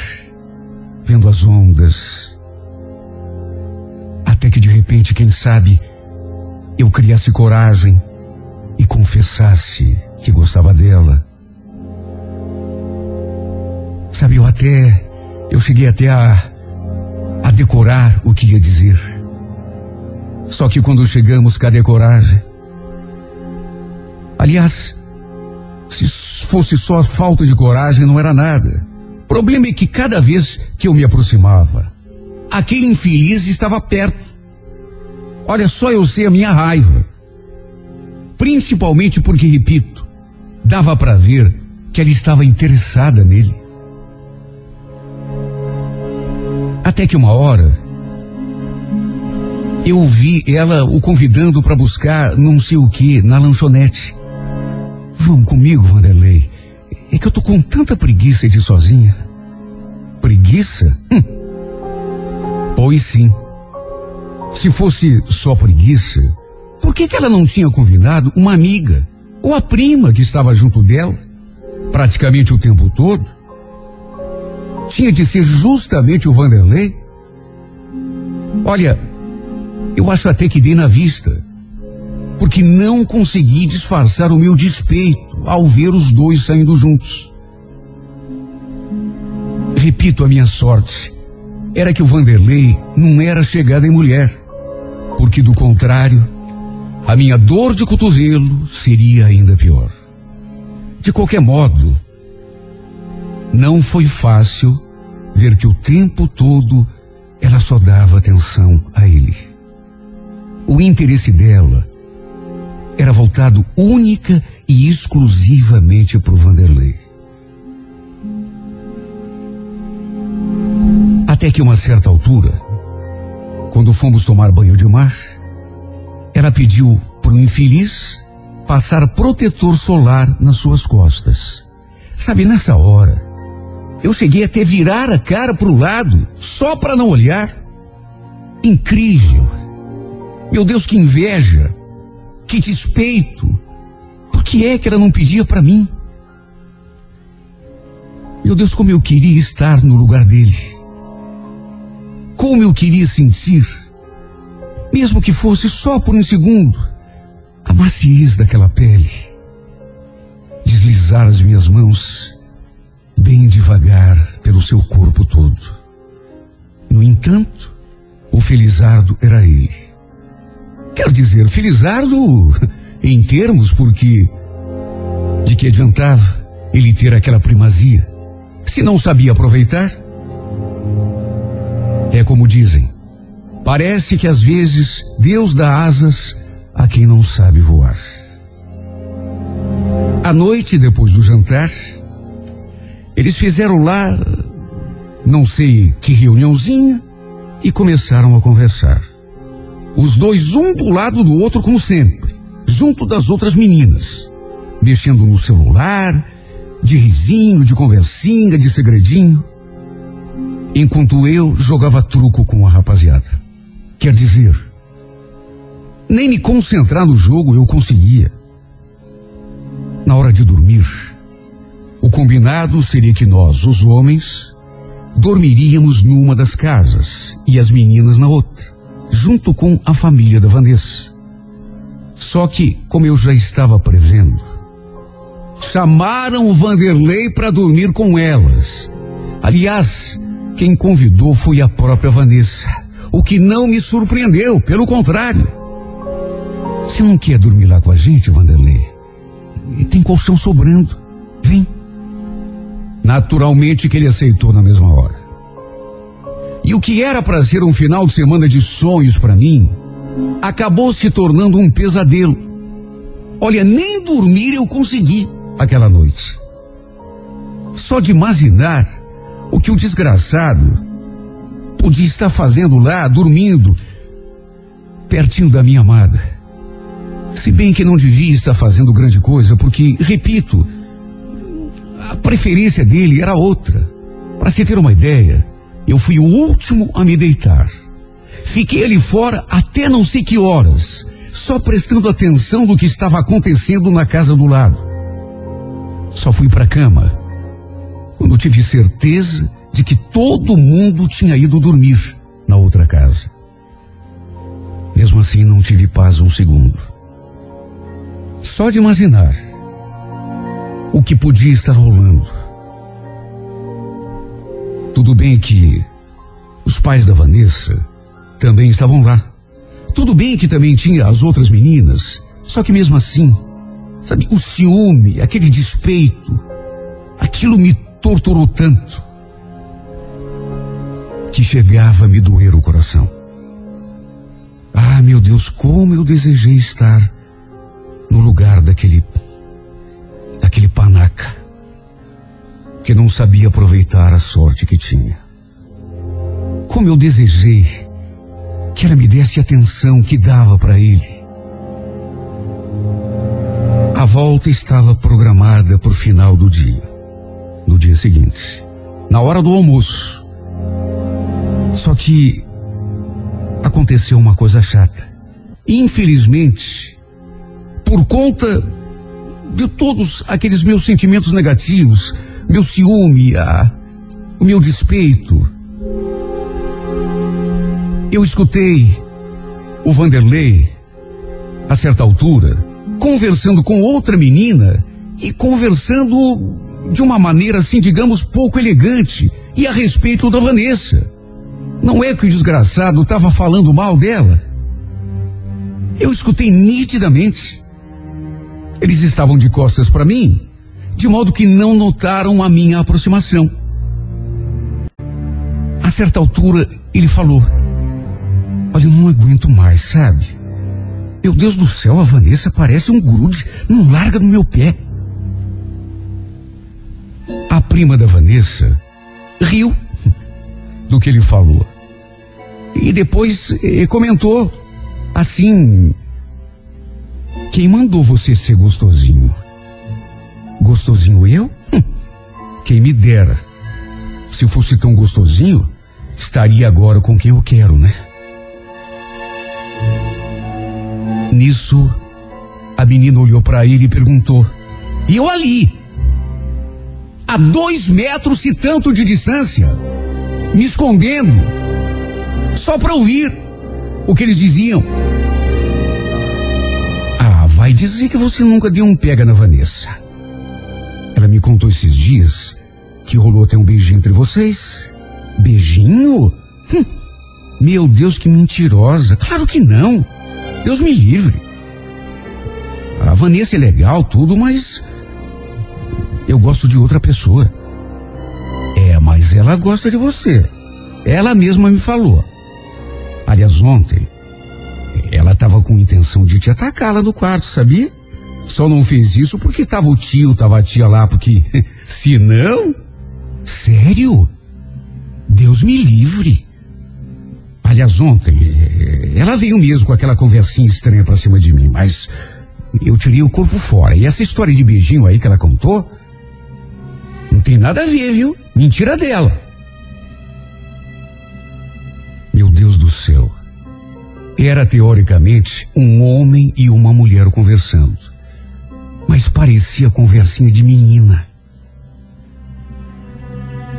vendo as ondas. Até que de repente, quem sabe, eu criasse coragem e confessasse que gostava dela. Sabe, eu até, eu cheguei até a, a decorar o que ia dizer. Só que quando chegamos, cadê coragem? Aliás, se fosse só falta de coragem, não era nada. O problema é que cada vez que eu me aproximava, aquele infeliz estava perto. Olha só, eu sei a minha raiva. Principalmente porque, repito, dava para ver que ela estava interessada nele. Até que uma hora, eu vi ela o convidando para buscar não sei o que na lanchonete. Vamos comigo, Vanderlei. É que eu tô com tanta preguiça de ir sozinha. Preguiça? Hum. Pois sim. Se fosse só preguiça, por que, que ela não tinha convidado uma amiga ou a prima que estava junto dela praticamente o tempo todo? Tinha de ser justamente o Vanderlei? Olha, eu acho até que dei na vista, porque não consegui disfarçar o meu despeito ao ver os dois saindo juntos. Repito, a minha sorte era que o Vanderlei não era chegada em mulher, porque do contrário, a minha dor de cotovelo seria ainda pior. De qualquer modo, não foi fácil ver que o tempo todo ela só dava atenção a ele. O interesse dela era voltado única e exclusivamente para o Vanderlei. Até que uma certa altura, quando fomos tomar banho de mar, ela pediu para o infeliz passar protetor solar nas suas costas. Sabe, nessa hora, eu cheguei até virar a cara para o lado, só para não olhar. Incrível. Meu Deus, que inveja. Que despeito. Por que é que ela não pedia para mim? Meu Deus, como eu queria estar no lugar dele. Como eu queria sentir, mesmo que fosse só por um segundo, a maciez daquela pele. Deslizar as minhas mãos bem devagar pelo seu corpo todo. No entanto, o Felizardo era ele. Quer dizer, Felizardo [LAUGHS] em termos, porque de que adiantava ele ter aquela primazia se não sabia aproveitar? É como dizem, parece que às vezes Deus dá asas a quem não sabe voar. À noite, depois do jantar, eles fizeram lá, não sei que reuniãozinha, e começaram a conversar. Os dois, um do lado do outro, como sempre, junto das outras meninas, mexendo no celular, de risinho, de conversinha, de segredinho, enquanto eu jogava truco com a rapaziada. Quer dizer, nem me concentrar no jogo eu conseguia. Na hora de dormir, o combinado seria que nós, os homens, dormiríamos numa das casas e as meninas na outra, junto com a família da Vanessa. Só que, como eu já estava prevendo, chamaram o Vanderlei para dormir com elas. Aliás, quem convidou foi a própria Vanessa, o que não me surpreendeu, pelo contrário. Você não quer dormir lá com a gente, Vanderlei? E tem colchão sobrando. Vem. Naturalmente que ele aceitou na mesma hora. E o que era para ser um final de semana de sonhos para mim, acabou se tornando um pesadelo. Olha, nem dormir eu consegui aquela noite. Só de imaginar o que o desgraçado podia estar fazendo lá, dormindo, pertinho da minha amada. Se bem que não devia estar fazendo grande coisa, porque, repito, a preferência dele era outra. Para se ter uma ideia, eu fui o último a me deitar. Fiquei ali fora até não sei que horas, só prestando atenção do que estava acontecendo na casa do lado. Só fui para a cama quando tive certeza de que todo mundo tinha ido dormir na outra casa. Mesmo assim, não tive paz um segundo. Só de imaginar o que podia estar rolando. Tudo bem que os pais da Vanessa também estavam lá. Tudo bem que também tinha as outras meninas, só que mesmo assim, sabe, o ciúme, aquele despeito, aquilo me torturou tanto. que chegava a me doer o coração. Ah, meu Deus, como eu desejei estar no lugar daquele daquele panaca que não sabia aproveitar a sorte que tinha. Como eu desejei que ela me desse a atenção que dava para ele. A volta estava programada para o final do dia, no dia seguinte, na hora do almoço. Só que aconteceu uma coisa chata. Infelizmente, por conta de todos aqueles meus sentimentos negativos, meu ciúme, a, o meu despeito, eu escutei o Vanderlei, a certa altura, conversando com outra menina e conversando de uma maneira assim, digamos, pouco elegante e a respeito da Vanessa. Não é que o desgraçado estava falando mal dela. Eu escutei nitidamente. Eles estavam de costas para mim, de modo que não notaram a minha aproximação. A certa altura, ele falou: Olha, eu não aguento mais, sabe? Meu Deus do céu, a Vanessa parece um grude, não larga do meu pé. A prima da Vanessa riu [LAUGHS] do que ele falou. E depois eh, comentou assim: Quem mandou você ser gostosinho? Gostosinho eu? Hum, quem me dera. Se fosse tão gostosinho, estaria agora com quem eu quero, né? Nisso, a menina olhou para ele e perguntou: E eu ali? A dois metros e tanto de distância, me escondendo, só para ouvir o que eles diziam. Ah, vai dizer que você nunca deu um pega na Vanessa. Ela me contou esses dias que rolou até um beijinho entre vocês. Beijinho? Hum, meu Deus, que mentirosa. Claro que não. Deus me livre. A Vanessa é legal, tudo, mas. Eu gosto de outra pessoa. É, mas ela gosta de você. Ela mesma me falou. Aliás, ontem, ela estava com intenção de te atacar lá no quarto, sabia? Só não fez isso porque tava o tio, tava a tia lá, porque [LAUGHS] se não. Sério? Deus me livre. Aliás, ontem, eh, ela veio mesmo com aquela conversinha estranha pra cima de mim, mas eu tirei o corpo fora. E essa história de beijinho aí que ela contou, tem nada a ver, viu? Mentira dela. Meu Deus do céu. Era teoricamente um homem e uma mulher conversando. Mas parecia conversinha de menina.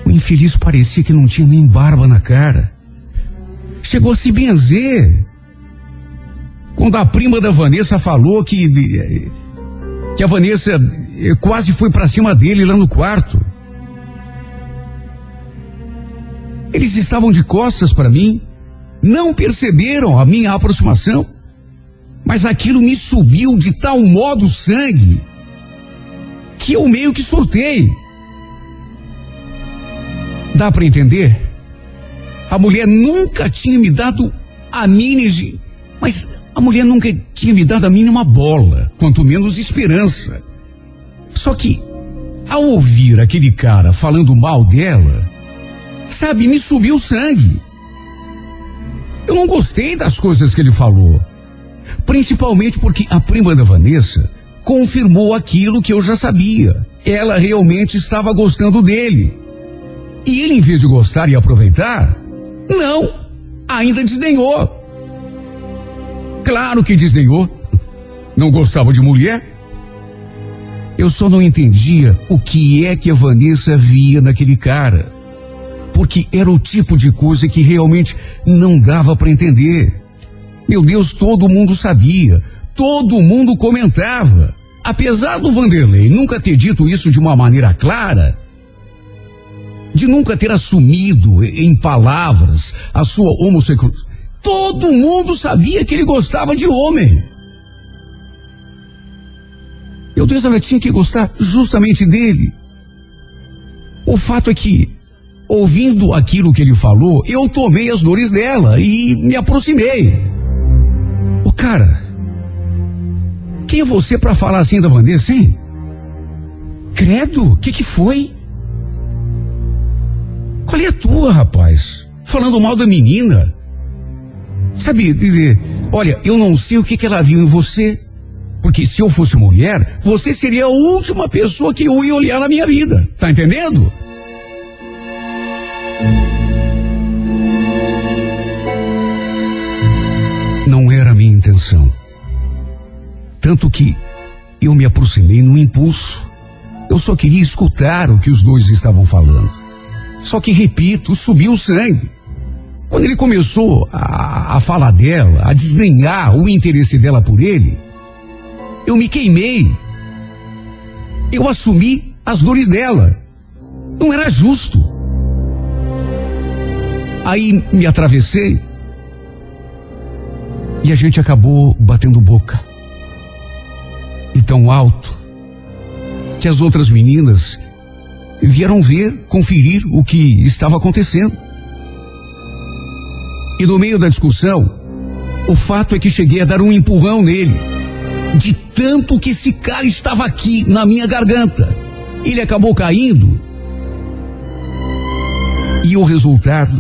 O infeliz parecia que não tinha nem barba na cara. Chegou a se benzer. Quando a prima da Vanessa falou que que a Vanessa eh, quase foi para cima dele lá no quarto. Eles estavam de costas para mim, não perceberam a minha aproximação, mas aquilo me subiu de tal modo o sangue que eu meio que surtei. Dá para entender? A mulher nunca tinha me dado a mínima, mas a mulher nunca tinha me dado a mínima bola, quanto menos esperança. Só que, ao ouvir aquele cara falando mal dela, sabe, me subiu o sangue. Eu não gostei das coisas que ele falou. Principalmente porque a prima da Vanessa confirmou aquilo que eu já sabia. Ela realmente estava gostando dele. E ele, em vez de gostar e aproveitar, não, ainda desdenhou. Claro que desdenhou. Não gostava de mulher. Eu só não entendia o que é que a Vanessa via naquele cara. Porque era o tipo de coisa que realmente não dava para entender. Meu Deus, todo mundo sabia. Todo mundo comentava. Apesar do Vanderlei nunca ter dito isso de uma maneira clara, de nunca ter assumido em palavras a sua homossexualidade, todo mundo sabia que ele gostava de homem. Meu Deus, ela tinha que gostar justamente dele. O fato é que ouvindo aquilo que ele falou, eu tomei as dores dela e me aproximei. Ô cara, quem é você para falar assim da Vanessa, hein? Credo, o que que foi? Qual é a tua, rapaz? Falando mal da menina. Sabe, dizer, olha, eu não sei o que, que ela viu em você, porque se eu fosse mulher, você seria a última pessoa que eu ia olhar na minha vida. Tá entendendo? Tanto que eu me aproximei no impulso. Eu só queria escutar o que os dois estavam falando. Só que, repito, subiu o sangue. Quando ele começou a, a falar dela, a desdenhar o interesse dela por ele, eu me queimei. Eu assumi as dores dela. Não era justo. Aí me atravessei e a gente acabou batendo boca. E tão alto que as outras meninas vieram ver, conferir o que estava acontecendo. E no meio da discussão, o fato é que cheguei a dar um empurrão nele. De tanto que esse cara estava aqui na minha garganta. Ele acabou caindo. E o resultado,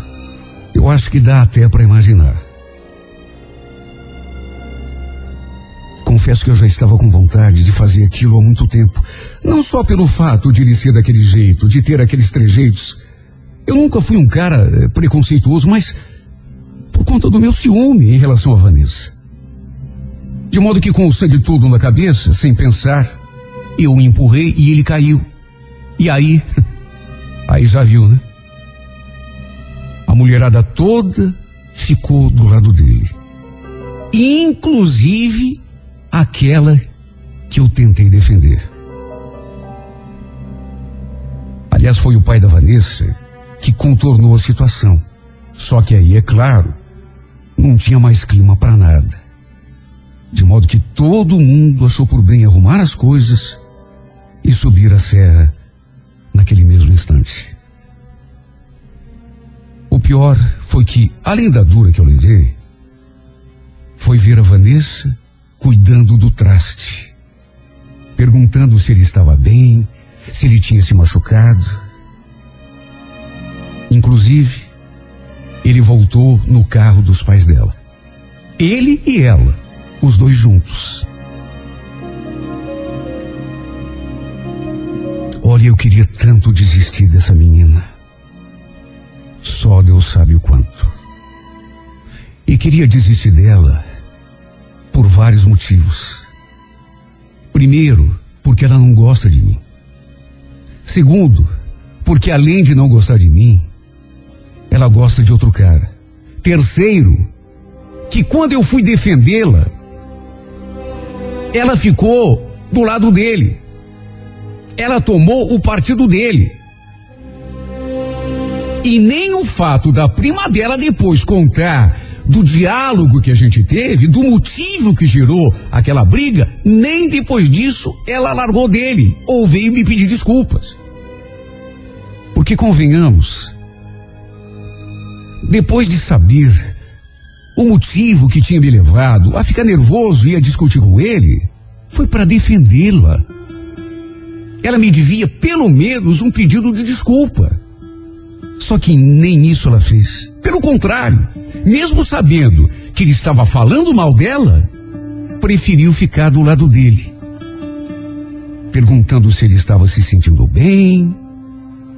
eu acho que dá até para imaginar. Confesso que eu já estava com vontade de fazer aquilo há muito tempo. Não só pelo fato de ele ser daquele jeito, de ter aqueles trejeitos. Eu nunca fui um cara eh, preconceituoso, mas por conta do meu ciúme em relação a Vanessa. De modo que com o sangue todo na cabeça, sem pensar, eu o empurrei e ele caiu. E aí, [LAUGHS] aí já viu, né? A mulherada toda ficou do lado dele. Inclusive aquela que eu tentei defender. Aliás, foi o pai da Vanessa que contornou a situação. Só que aí, é claro, não tinha mais clima para nada. De modo que todo mundo achou por bem arrumar as coisas e subir a serra naquele mesmo instante. O pior foi que, além da dura que eu levei, foi ver a Vanessa cuidando do traste, perguntando se ele estava bem, se ele tinha se machucado. Inclusive, ele voltou no carro dos pais dela. Ele e ela, os dois juntos. Olha, eu queria tanto desistir dessa menina. Só Deus sabe o quanto. E queria desistir dela por vários motivos. Primeiro, porque ela não gosta de mim. Segundo, porque além de não gostar de mim, ela gosta de outro cara. Terceiro, que quando eu fui defendê-la, ela ficou do lado dele. Ela tomou o partido dele. E nem o fato da prima dela depois contar do diálogo que a gente teve, do motivo que gerou aquela briga, nem depois disso ela largou dele ou veio me pedir desculpas. Porque convenhamos, depois de saber o motivo que tinha me levado a ficar nervoso e a discutir com ele, foi para defendê-la. Ela me devia pelo menos um pedido de desculpa. Só que nem isso ela fez. Pelo contrário, mesmo sabendo que ele estava falando mal dela, preferiu ficar do lado dele. Perguntando se ele estava se sentindo bem,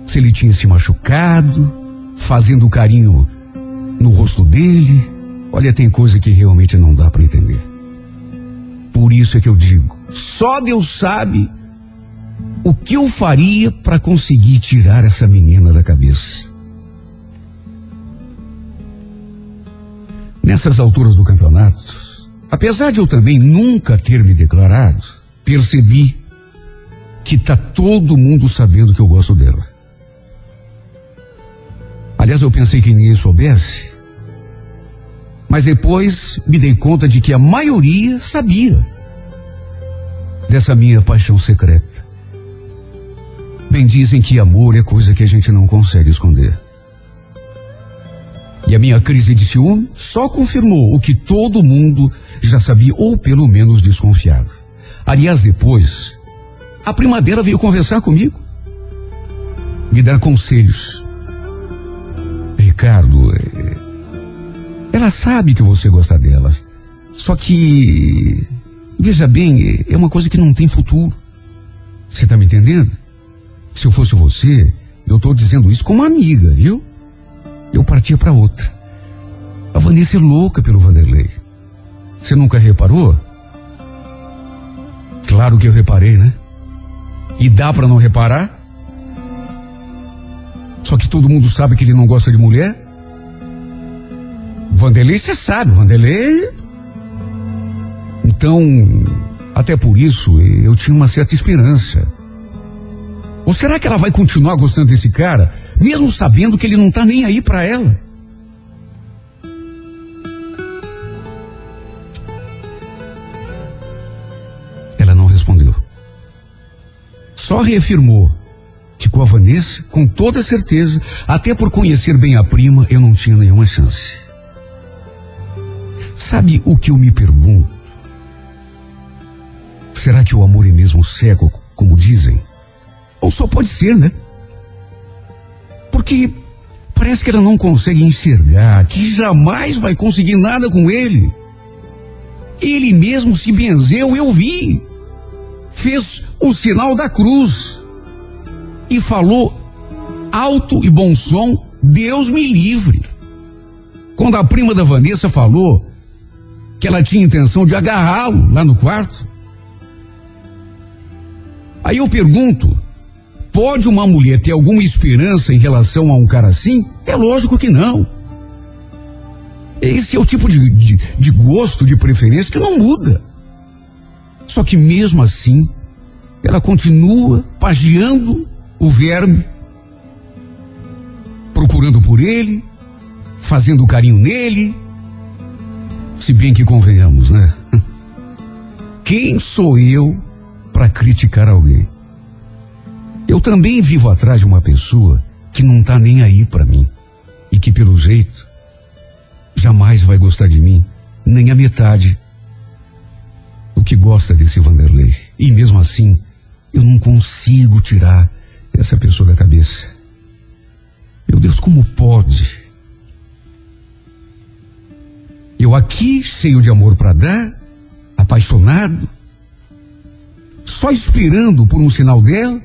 se ele tinha se machucado, fazendo carinho no rosto dele. Olha, tem coisa que realmente não dá para entender. Por isso é que eu digo, só Deus sabe o que eu faria para conseguir tirar essa menina da cabeça. Nessas alturas do campeonato, apesar de eu também nunca ter me declarado, percebi que tá todo mundo sabendo que eu gosto dela. Aliás, eu pensei que ninguém soubesse, mas depois me dei conta de que a maioria sabia dessa minha paixão secreta. Bem dizem que amor é coisa que a gente não consegue esconder. E a minha crise de ciúme só confirmou o que todo mundo já sabia, ou pelo menos desconfiava. Aliás, depois, a prima dela veio conversar comigo, me dar conselhos. Ricardo, é, ela sabe que você gosta dela. Só que, veja bem, é uma coisa que não tem futuro. Você tá me entendendo? Se eu fosse você, eu tô dizendo isso como amiga, viu? Eu partia para outra. A Vanessa é louca pelo Vanderlei. Você nunca reparou? Claro que eu reparei, né? E dá para não reparar? Só que todo mundo sabe que ele não gosta de mulher? Vanderlei, você sabe, Vanderlei. Então, até por isso, eu tinha uma certa esperança. Ou será que ela vai continuar gostando desse cara, mesmo sabendo que ele não tá nem aí para ela? Ela não respondeu. Só reafirmou que com a Vanessa, com toda certeza, até por conhecer bem a prima, eu não tinha nenhuma chance. Sabe o que eu me pergunto? Será que o amor é mesmo cego, como dizem? Ou só pode ser, né? Porque parece que ela não consegue enxergar que jamais vai conseguir nada com ele. Ele mesmo se benzeu, eu vi. Fez o sinal da cruz e falou alto e bom som: Deus me livre. Quando a prima da Vanessa falou que ela tinha intenção de agarrá-lo lá no quarto. Aí eu pergunto: pode uma mulher ter alguma esperança em relação a um cara assim? É lógico que não. Esse é o tipo de, de, de gosto, de preferência que não muda. Só que mesmo assim, ela continua pagiando o verme, procurando por ele, fazendo carinho nele. Se bem que convenhamos, né? [LAUGHS] Quem sou eu para criticar alguém? Eu também vivo atrás de uma pessoa que não tá nem aí para mim e que pelo jeito jamais vai gostar de mim, nem a metade do que gosta desse Vanderlei. E mesmo assim, eu não consigo tirar essa pessoa da cabeça. Meu Deus, como pode? Eu aqui, cheio de amor para dar, apaixonado, só esperando por um sinal dela.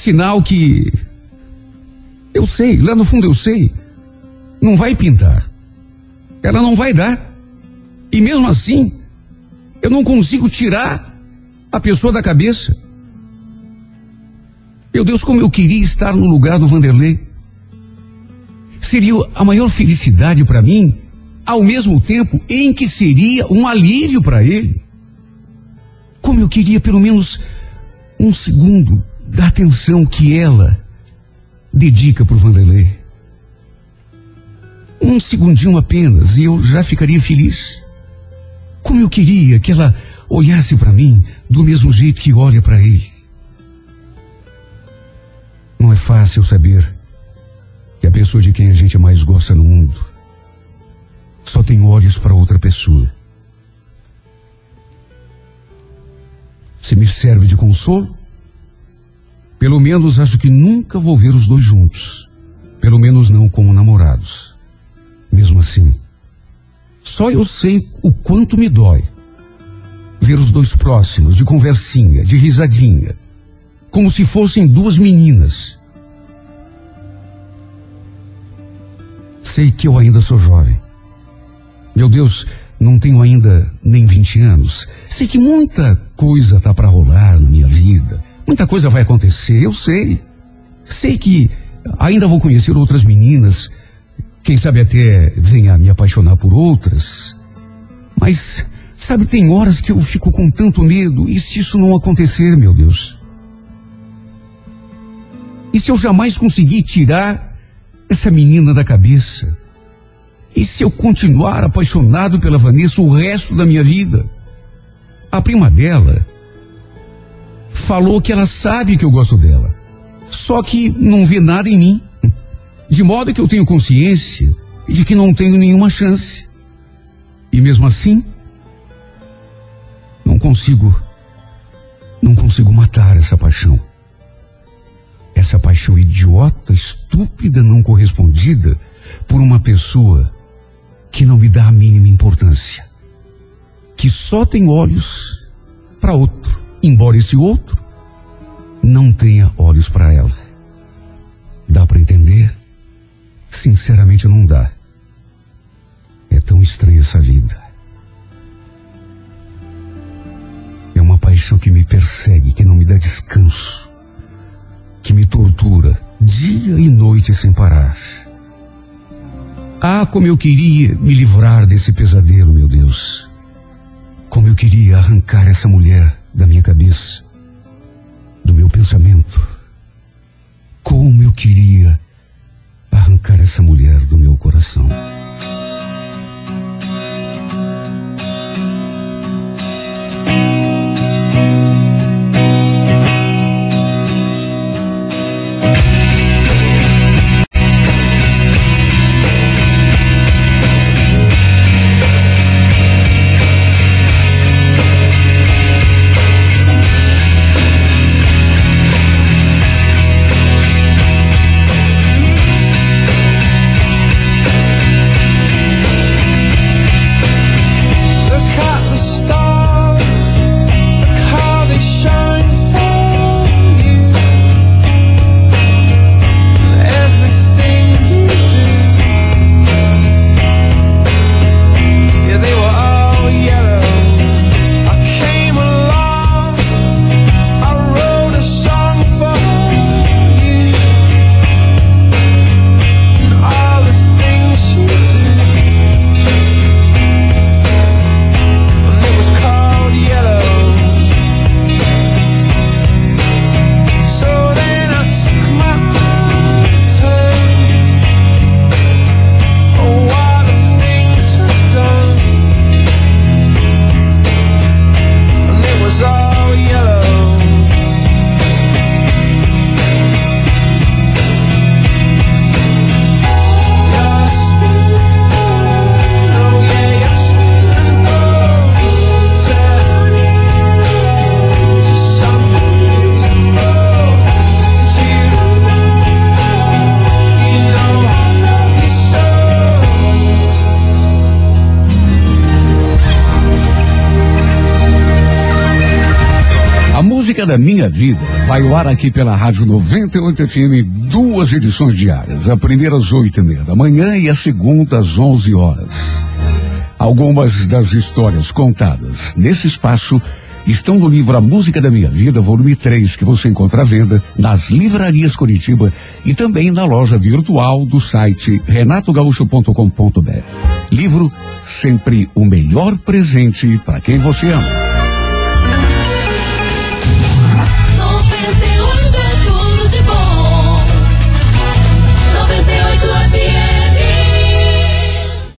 Sinal que eu sei, lá no fundo eu sei, não vai pintar. Ela não vai dar. E mesmo assim, eu não consigo tirar a pessoa da cabeça. Meu Deus, como eu queria estar no lugar do Vanderlei. Seria a maior felicidade para mim, ao mesmo tempo em que seria um alívio para ele. Como eu queria pelo menos um segundo da atenção que ela dedica para o Vanderlei. Um segundinho apenas e eu já ficaria feliz. Como eu queria que ela olhasse para mim do mesmo jeito que olha para ele. Não é fácil saber que a pessoa de quem a gente mais gosta no mundo só tem olhos para outra pessoa. Se me serve de consolo, pelo menos acho que nunca vou ver os dois juntos. Pelo menos não como namorados. Mesmo assim, só eu sei o quanto me dói ver os dois próximos, de conversinha, de risadinha, como se fossem duas meninas. Sei que eu ainda sou jovem. Meu Deus, não tenho ainda nem 20 anos. Sei que muita coisa tá para rolar na minha vida. Muita coisa vai acontecer, eu sei. Sei que ainda vou conhecer outras meninas. Quem sabe até venha me apaixonar por outras. Mas, sabe, tem horas que eu fico com tanto medo. E se isso não acontecer, meu Deus? E se eu jamais conseguir tirar essa menina da cabeça? E se eu continuar apaixonado pela Vanessa o resto da minha vida? A prima dela falou que ela sabe que eu gosto dela. Só que não vê nada em mim. De modo que eu tenho consciência de que não tenho nenhuma chance. E mesmo assim, não consigo, não consigo matar essa paixão. Essa paixão idiota, estúpida, não correspondida por uma pessoa que não me dá a mínima importância. Que só tem olhos para outro, embora esse outro não tenha olhos para ela. Dá para entender? Sinceramente não dá. É tão estranha essa vida. É uma paixão que me persegue, que não me dá descanso, que me tortura dia e noite sem parar. Ah, como eu queria me livrar desse pesadelo, meu Deus. Como eu queria arrancar essa mulher da minha cabeça, do meu pensamento. Como eu queria arrancar essa mulher do meu coração. Ao ar aqui pela Rádio 98 FM, duas edições diárias. A primeira às oito e meia da manhã e a segunda às onze horas. Algumas das histórias contadas nesse espaço estão no livro A Música da Minha Vida, volume 3, que você encontra à venda nas livrarias Curitiba e também na loja virtual do site renatogaúcho.com.br. Livro sempre o melhor presente para quem você ama.